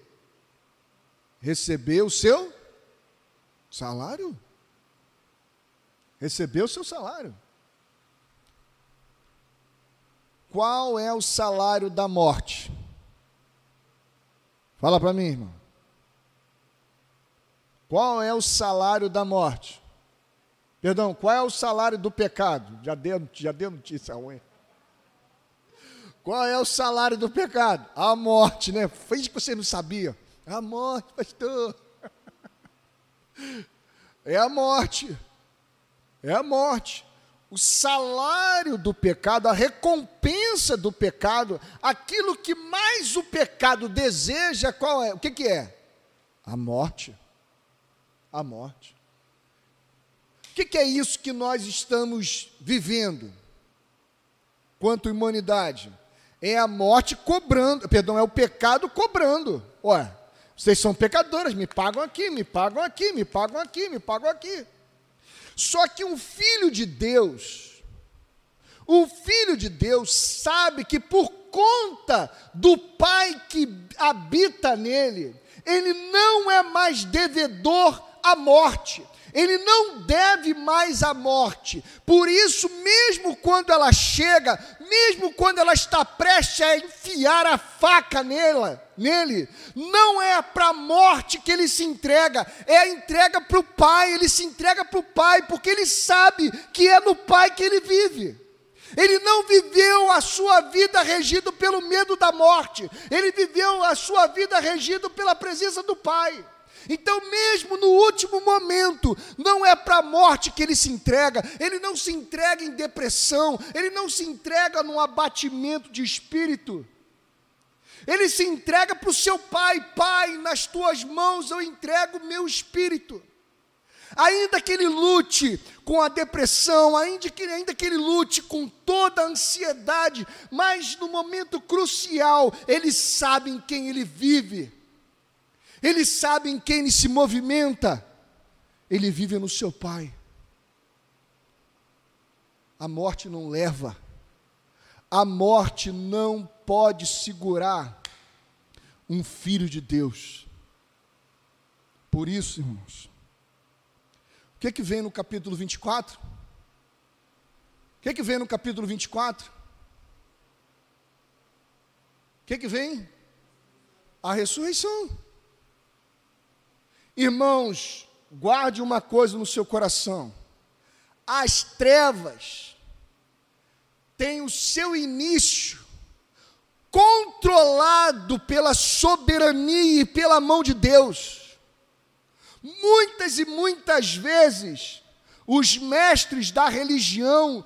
Receber o seu salário. Receber o seu salário. Qual é o salário da morte? Fala para mim, irmão. Qual é o salário da morte? Perdão, qual é o salário do pecado? Já deu, já deu notícia ruim. Qual é o salário do pecado? A morte, né? Fez que você não sabia. A morte, pastor. É a morte. É a morte. O salário do pecado, a recompensa do pecado, aquilo que mais o pecado deseja, qual é? O que, que é? A morte. A morte. O que, que é isso que nós estamos vivendo? Quanto humanidade? é a morte cobrando, perdão, é o pecado cobrando. Olha, vocês são pecadoras, me pagam aqui, me pagam aqui, me pagam aqui, me pagam aqui. Só que um filho de Deus, o filho de Deus sabe que por conta do Pai que habita nele, ele não é mais devedor à morte ele não deve mais à morte. Por isso, mesmo quando ela chega, mesmo quando ela está prestes a enfiar a faca nela, nele, não é para a morte que ele se entrega, é a entrega para o Pai, ele se entrega para o Pai, porque ele sabe que é no Pai que ele vive. Ele não viveu a sua vida regido pelo medo da morte, ele viveu a sua vida regido pela presença do Pai. Então, mesmo no último momento, não é para a morte que ele se entrega, ele não se entrega em depressão, ele não se entrega num abatimento de espírito. Ele se entrega para o seu pai: Pai, nas tuas mãos eu entrego o meu espírito. Ainda que ele lute com a depressão, ainda que, ainda que ele lute com toda a ansiedade, mas no momento crucial, ele sabe em quem ele vive. Ele sabe em quem ele se movimenta. Ele vive no seu Pai. A morte não leva. A morte não pode segurar um filho de Deus. Por isso, irmãos, o que, que vem no capítulo 24? O que, que vem no capítulo 24? O que, que vem? A ressurreição. Irmãos, guarde uma coisa no seu coração: as trevas têm o seu início controlado pela soberania e pela mão de Deus. Muitas e muitas vezes, os mestres da religião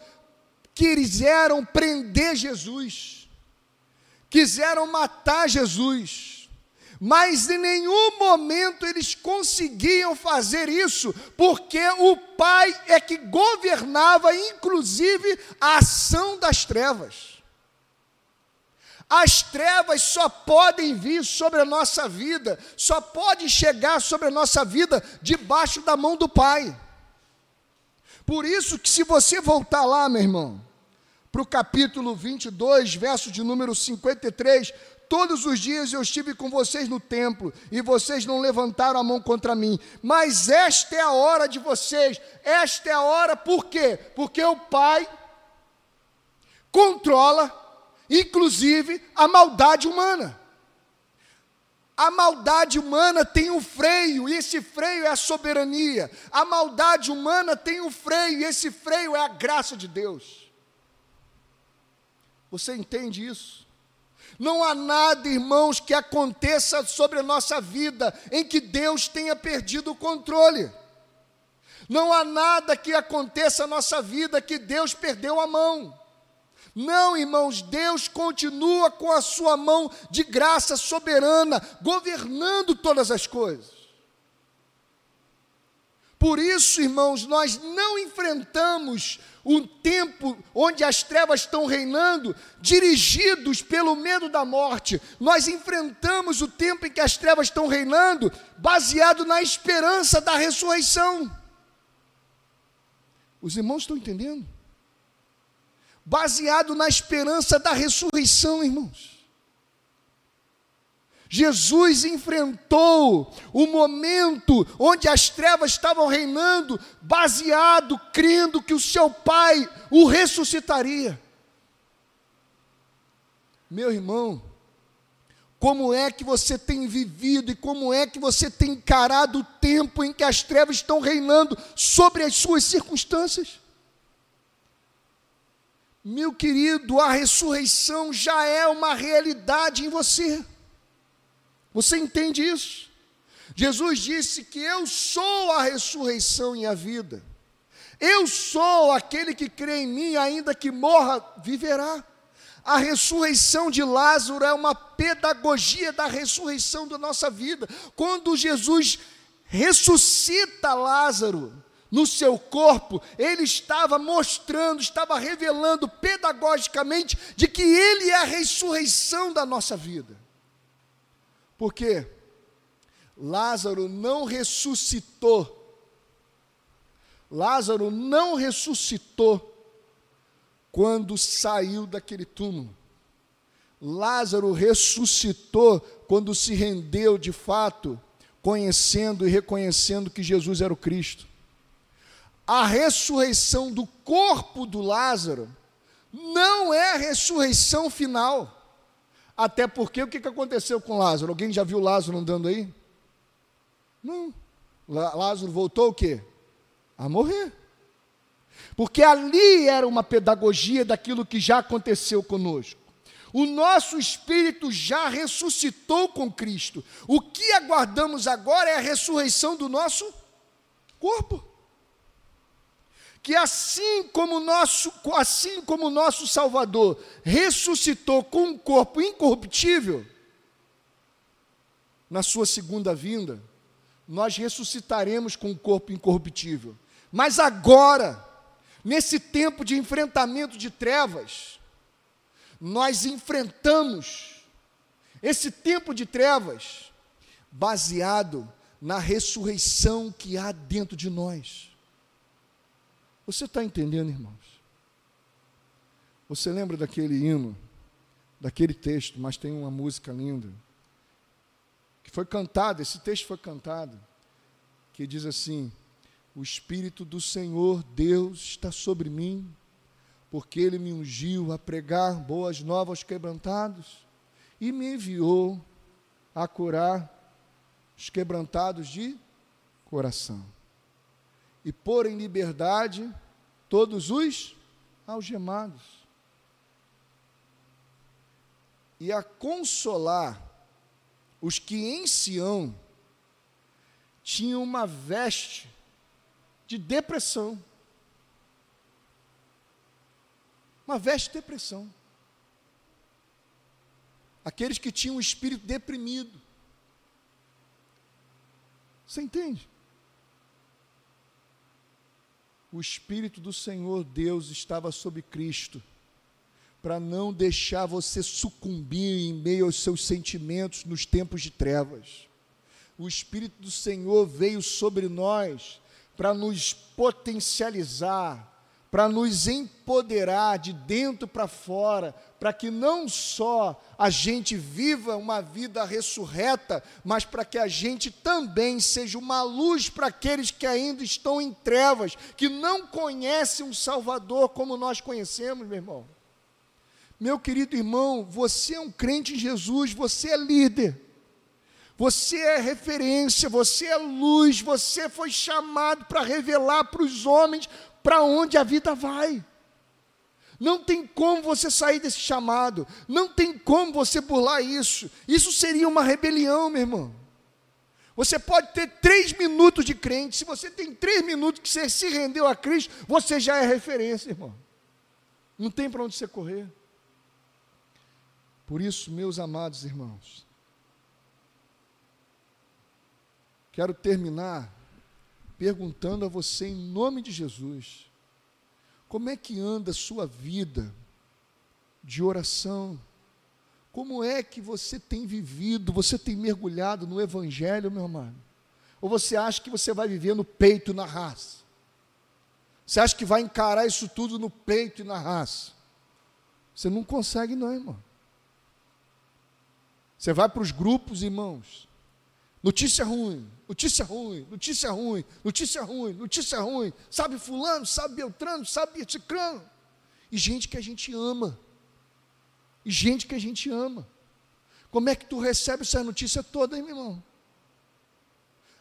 quiseram prender Jesus, quiseram matar Jesus mas em nenhum momento eles conseguiam fazer isso, porque o Pai é que governava, inclusive, a ação das trevas. As trevas só podem vir sobre a nossa vida, só podem chegar sobre a nossa vida debaixo da mão do Pai. Por isso que se você voltar lá, meu irmão, para o capítulo 22, verso de número 53, Todos os dias eu estive com vocês no templo e vocês não levantaram a mão contra mim. Mas esta é a hora de vocês. Esta é a hora por quê? Porque o Pai controla, inclusive, a maldade humana. A maldade humana tem um freio, e esse freio é a soberania. A maldade humana tem um freio, e esse freio é a graça de Deus. Você entende isso? Não há nada, irmãos, que aconteça sobre a nossa vida em que Deus tenha perdido o controle. Não há nada que aconteça na nossa vida que Deus perdeu a mão. Não, irmãos, Deus continua com a sua mão de graça soberana, governando todas as coisas. Por isso, irmãos, nós não enfrentamos um tempo onde as trevas estão reinando, dirigidos pelo medo da morte. Nós enfrentamos o tempo em que as trevas estão reinando, baseado na esperança da ressurreição. Os irmãos estão entendendo? Baseado na esperança da ressurreição, irmãos. Jesus enfrentou o momento onde as trevas estavam reinando, baseado, crendo que o seu Pai o ressuscitaria. Meu irmão, como é que você tem vivido e como é que você tem encarado o tempo em que as trevas estão reinando sobre as suas circunstâncias? Meu querido, a ressurreição já é uma realidade em você. Você entende isso? Jesus disse que eu sou a ressurreição e a vida. Eu sou aquele que crê em mim, ainda que morra, viverá. A ressurreição de Lázaro é uma pedagogia da ressurreição da nossa vida. Quando Jesus ressuscita Lázaro no seu corpo, ele estava mostrando, estava revelando pedagogicamente de que ele é a ressurreição da nossa vida. Porque Lázaro não ressuscitou. Lázaro não ressuscitou quando saiu daquele túmulo. Lázaro ressuscitou quando se rendeu de fato, conhecendo e reconhecendo que Jesus era o Cristo. A ressurreição do corpo do Lázaro não é a ressurreição final. Até porque o que aconteceu com Lázaro? Alguém já viu Lázaro andando aí? Não. Lázaro voltou o quê? A morrer. Porque ali era uma pedagogia daquilo que já aconteceu conosco. O nosso espírito já ressuscitou com Cristo. O que aguardamos agora é a ressurreição do nosso corpo que assim como nosso, assim como nosso Salvador ressuscitou com um corpo incorruptível, na sua segunda vinda, nós ressuscitaremos com um corpo incorruptível. Mas agora, nesse tempo de enfrentamento de trevas, nós enfrentamos esse tempo de trevas baseado na ressurreição que há dentro de nós. Você está entendendo, irmãos? Você lembra daquele hino, daquele texto, mas tem uma música linda, que foi cantada, esse texto foi cantado, que diz assim: O Espírito do Senhor Deus está sobre mim, porque Ele me ungiu a pregar boas novas aos quebrantados e me enviou a curar os quebrantados de coração e pôr em liberdade todos os algemados. E a consolar os que em Sião tinham uma veste de depressão. Uma veste de depressão. Aqueles que tinham o espírito deprimido. Você entende? O Espírito do Senhor Deus estava sobre Cristo, para não deixar você sucumbir em meio aos seus sentimentos nos tempos de trevas. O Espírito do Senhor veio sobre nós para nos potencializar, para nos empoderar de dentro para fora, para que não só a gente viva uma vida ressurreta, mas para que a gente também seja uma luz para aqueles que ainda estão em trevas, que não conhecem um Salvador como nós conhecemos, meu irmão. Meu querido irmão, você é um crente em Jesus, você é líder. Você é referência, você é luz, você foi chamado para revelar para os homens para onde a vida vai. Não tem como você sair desse chamado, não tem como você burlar isso. Isso seria uma rebelião, meu irmão. Você pode ter três minutos de crente, se você tem três minutos que você se rendeu a Cristo, você já é referência, irmão. Não tem para onde você correr. Por isso, meus amados irmãos, quero terminar perguntando a você em nome de Jesus: como é que anda a sua vida de oração? Como é que você tem vivido, você tem mergulhado no Evangelho, meu irmão? Ou você acha que você vai viver no peito e na raça? Você acha que vai encarar isso tudo no peito e na raça? Você não consegue, não, irmão. Você vai para os grupos, irmãos. Notícia ruim, notícia ruim, notícia ruim, notícia ruim, notícia ruim. Sabe fulano, sabe Beltrano, sabe Cicrano. E gente que a gente ama. E gente que a gente ama. Como é que tu recebe essa notícia toda, hein, meu irmão?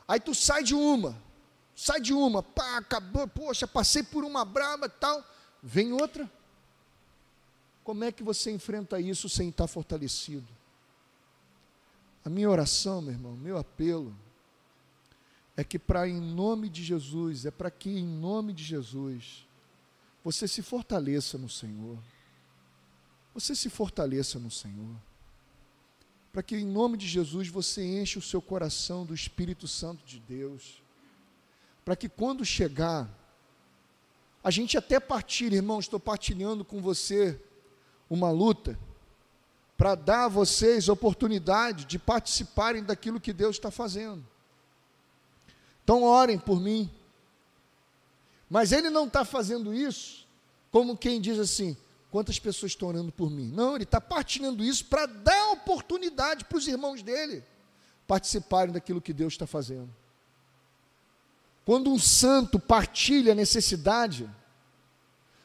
Aí tu sai de uma, sai de uma, pá, acabou, poxa, passei por uma braba e tal. Vem outra. Como é que você enfrenta isso sem estar fortalecido? A minha oração, meu irmão, meu apelo, é que para em nome de Jesus, é para que em nome de Jesus, você se fortaleça no Senhor. Você se fortaleça no Senhor. Para que em nome de Jesus você enche o seu coração do Espírito Santo de Deus. Para que quando chegar, a gente até partilhe, irmão, estou partilhando com você uma luta para dar a vocês oportunidade de participarem daquilo que Deus está fazendo. Então orem por mim. Mas ele não está fazendo isso como quem diz assim: quantas pessoas estão orando por mim? Não, ele está partilhando isso para dar oportunidade para os irmãos dele participarem daquilo que Deus está fazendo. Quando um santo partilha a necessidade,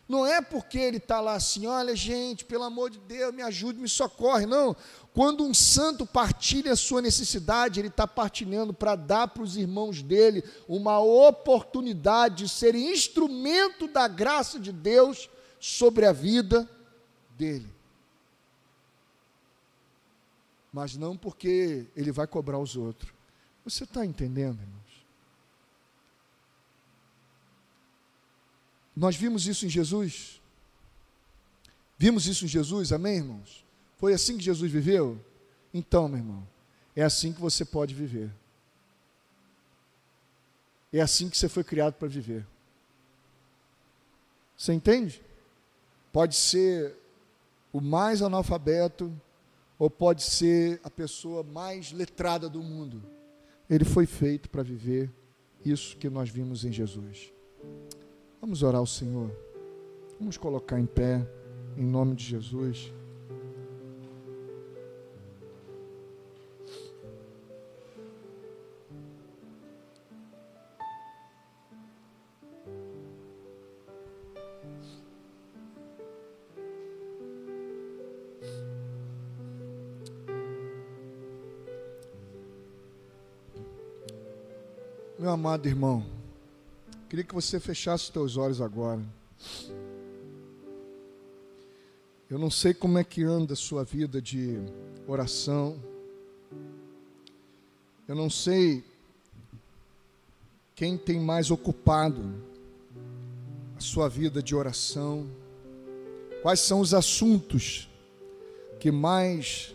não é porque ele está lá assim, olha gente, pelo amor de Deus, me ajude, me socorre. Não. Quando um santo partilha a sua necessidade, ele está partilhando para dar para os irmãos dele uma oportunidade de ser instrumento da graça de Deus sobre a vida dele. Mas não porque ele vai cobrar os outros. Você está entendendo, irmão? Nós vimos isso em Jesus? Vimos isso em Jesus, amém, irmãos? Foi assim que Jesus viveu? Então, meu irmão, é assim que você pode viver. É assim que você foi criado para viver. Você entende? Pode ser o mais analfabeto, ou pode ser a pessoa mais letrada do mundo. Ele foi feito para viver isso que nós vimos em Jesus. Vamos orar ao Senhor. Vamos colocar em pé, em nome de Jesus. Meu amado irmão, Queria que você fechasse teus olhos agora. Eu não sei como é que anda a sua vida de oração. Eu não sei quem tem mais ocupado a sua vida de oração. Quais são os assuntos que mais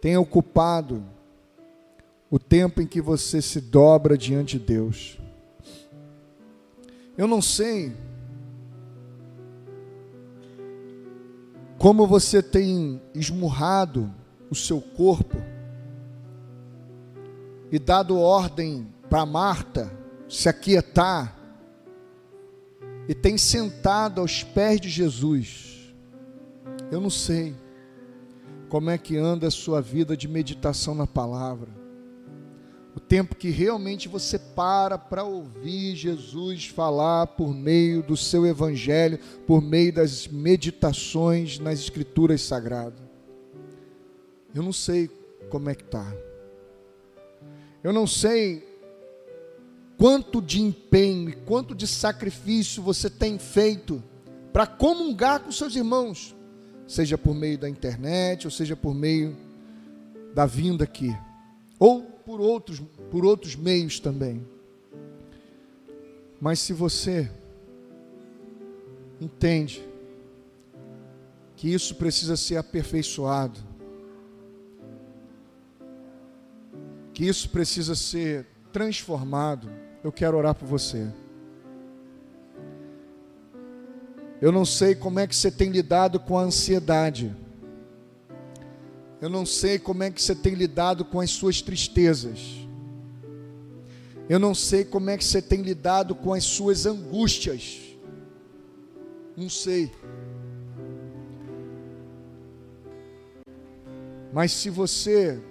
têm ocupado o tempo em que você se dobra diante de Deus? Eu não sei como você tem esmurrado o seu corpo e dado ordem para Marta se aquietar e tem sentado aos pés de Jesus. Eu não sei como é que anda a sua vida de meditação na palavra o tempo que realmente você para para ouvir Jesus falar por meio do seu evangelho, por meio das meditações nas escrituras sagradas. Eu não sei como é que tá. Eu não sei quanto de empenho e quanto de sacrifício você tem feito para comungar com seus irmãos, seja por meio da internet, ou seja por meio da vinda aqui, ou por outros, por outros meios também. Mas se você entende que isso precisa ser aperfeiçoado, que isso precisa ser transformado, eu quero orar por você. Eu não sei como é que você tem lidado com a ansiedade. Eu não sei como é que você tem lidado com as suas tristezas. Eu não sei como é que você tem lidado com as suas angústias. Não sei. Mas se você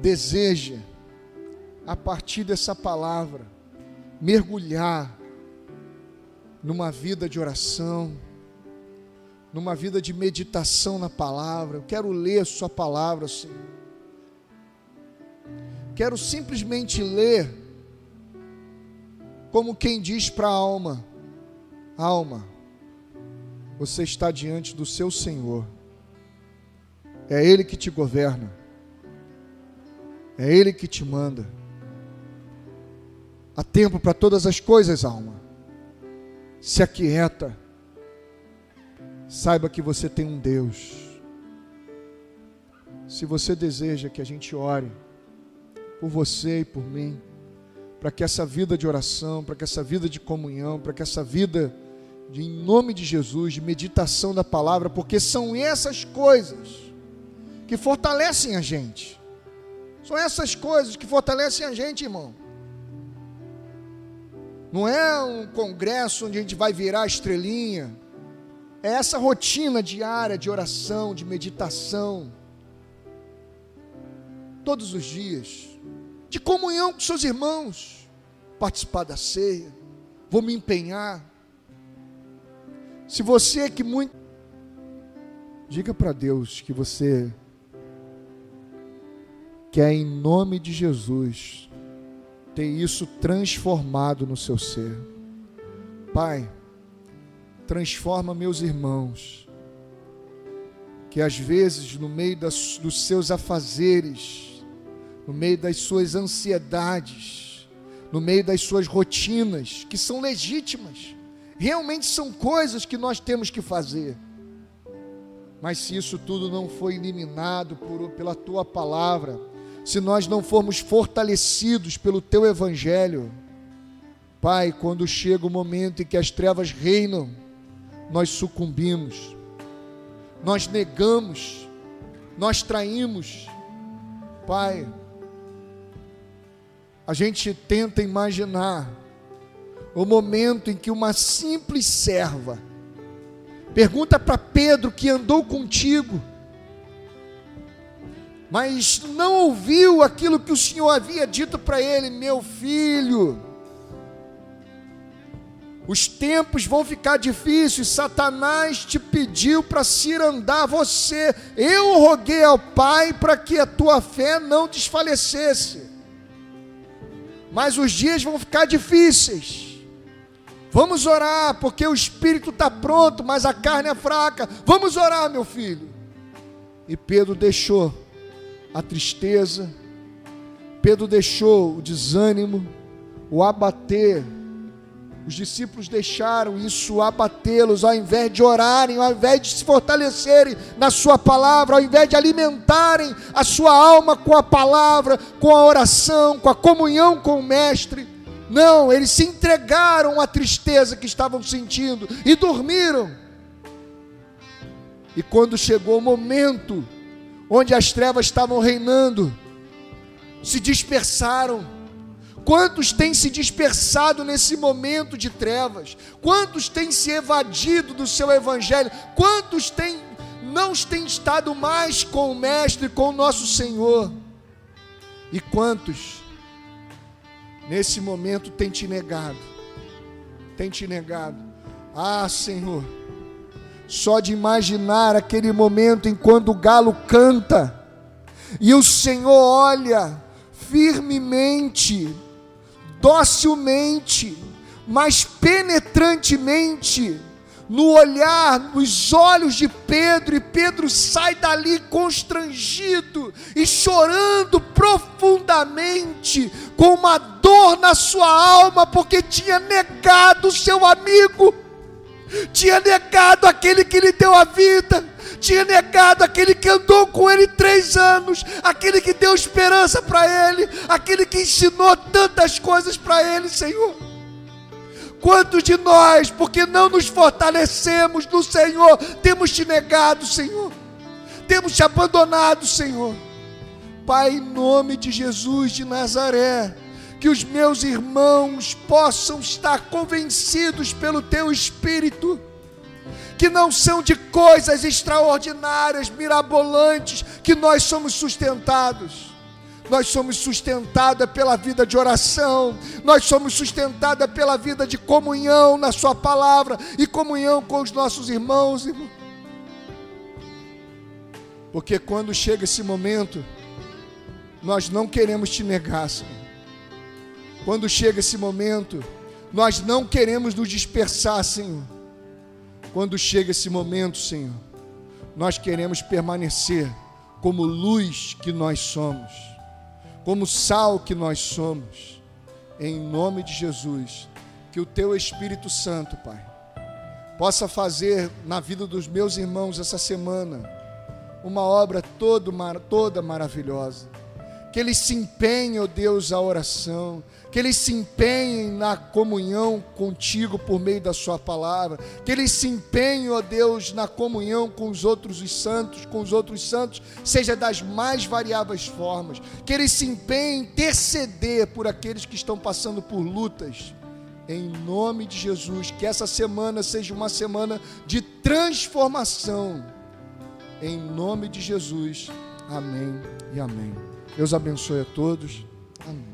deseja, a partir dessa palavra, mergulhar numa vida de oração, numa vida de meditação na palavra. Eu quero ler Sua palavra, Senhor. Quero simplesmente ler, como quem diz para a alma: Alma, você está diante do seu Senhor, é Ele que te governa, é Ele que te manda. Há tempo para todas as coisas, alma se aquieta, saiba que você tem um Deus. Se você deseja que a gente ore por você e por mim, para que essa vida de oração, para que essa vida de comunhão, para que essa vida de, em nome de Jesus, de meditação da palavra, porque são essas coisas que fortalecem a gente. São essas coisas que fortalecem a gente, irmão. Não é um congresso onde a gente vai virar estrelinha. É essa rotina diária de oração, de meditação. Todos os dias. De comunhão com seus irmãos. Participar da ceia. Vou me empenhar. Se você que muito. Diga para Deus que você quer, em nome de Jesus, ter isso transformado no seu ser. Pai, transforma meus irmãos, que às vezes, no meio das, dos seus afazeres, no meio das suas ansiedades, no meio das suas rotinas, que são legítimas, realmente são coisas que nós temos que fazer. Mas se isso tudo não foi eliminado por, pela tua palavra, se nós não formos fortalecidos pelo teu evangelho, Pai, quando chega o momento em que as trevas reinam, nós sucumbimos, nós negamos, nós traímos. Pai, a gente tenta imaginar o momento em que uma simples serva pergunta para Pedro que andou contigo, mas não ouviu aquilo que o Senhor havia dito para ele: meu filho, os tempos vão ficar difíceis, Satanás te pediu para cirandar você. Eu roguei ao Pai para que a tua fé não desfalecesse. Mas os dias vão ficar difíceis. Vamos orar, porque o espírito está pronto, mas a carne é fraca. Vamos orar, meu filho. E Pedro deixou a tristeza. Pedro deixou o desânimo, o abater. Os discípulos deixaram isso abatê-los, ao invés de orarem, ao invés de se fortalecerem na Sua palavra, ao invés de alimentarem a sua alma com a palavra, com a oração, com a comunhão com o Mestre. Não, eles se entregaram à tristeza que estavam sentindo e dormiram. E quando chegou o momento onde as trevas estavam reinando, se dispersaram. Quantos têm se dispersado nesse momento de trevas? Quantos têm se evadido do seu evangelho? Quantos têm não têm estado mais com o mestre, com o nosso Senhor? E quantos nesse momento têm te negado? Têm te negado? Ah, Senhor, só de imaginar aquele momento em quando o galo canta e o Senhor olha firmemente, docilmente, mas penetrantemente no olhar, nos olhos de Pedro, e Pedro sai dali constrangido e chorando profundamente, com uma dor na sua alma, porque tinha negado seu amigo tinha negado aquele que lhe deu a vida, tinha negado aquele que andou com ele três anos, aquele que deu esperança para ele, aquele que ensinou tantas coisas para ele, Senhor. Quantos de nós, porque não nos fortalecemos no Senhor, temos te negado, Senhor, temos te abandonado, Senhor. Pai, em nome de Jesus de Nazaré, que os meus irmãos possam estar convencidos pelo Teu Espírito, que não são de coisas extraordinárias, mirabolantes, que nós somos sustentados. Nós somos sustentados pela vida de oração, nós somos sustentados pela vida de comunhão na Sua palavra e comunhão com os nossos irmãos, irmão. Porque quando chega esse momento, nós não queremos te negar, Senhor quando chega esse momento, nós não queremos nos dispersar, Senhor. Quando chega esse momento, Senhor, nós queremos permanecer como luz que nós somos, como sal que nós somos, em nome de Jesus. Que o Teu Espírito Santo, Pai, possa fazer na vida dos meus irmãos essa semana uma obra todo, toda maravilhosa. Que eles se empenhem, ó Deus, a oração que eles se empenhem na comunhão contigo por meio da Sua palavra, que eles se empenhem, ó Deus, na comunhão com os outros os santos, com os outros santos, seja das mais variáveis formas, que eles se empenhem em interceder por aqueles que estão passando por lutas, em nome de Jesus, que essa semana seja uma semana de transformação, em nome de Jesus, amém e amém. Deus abençoe a todos, amém.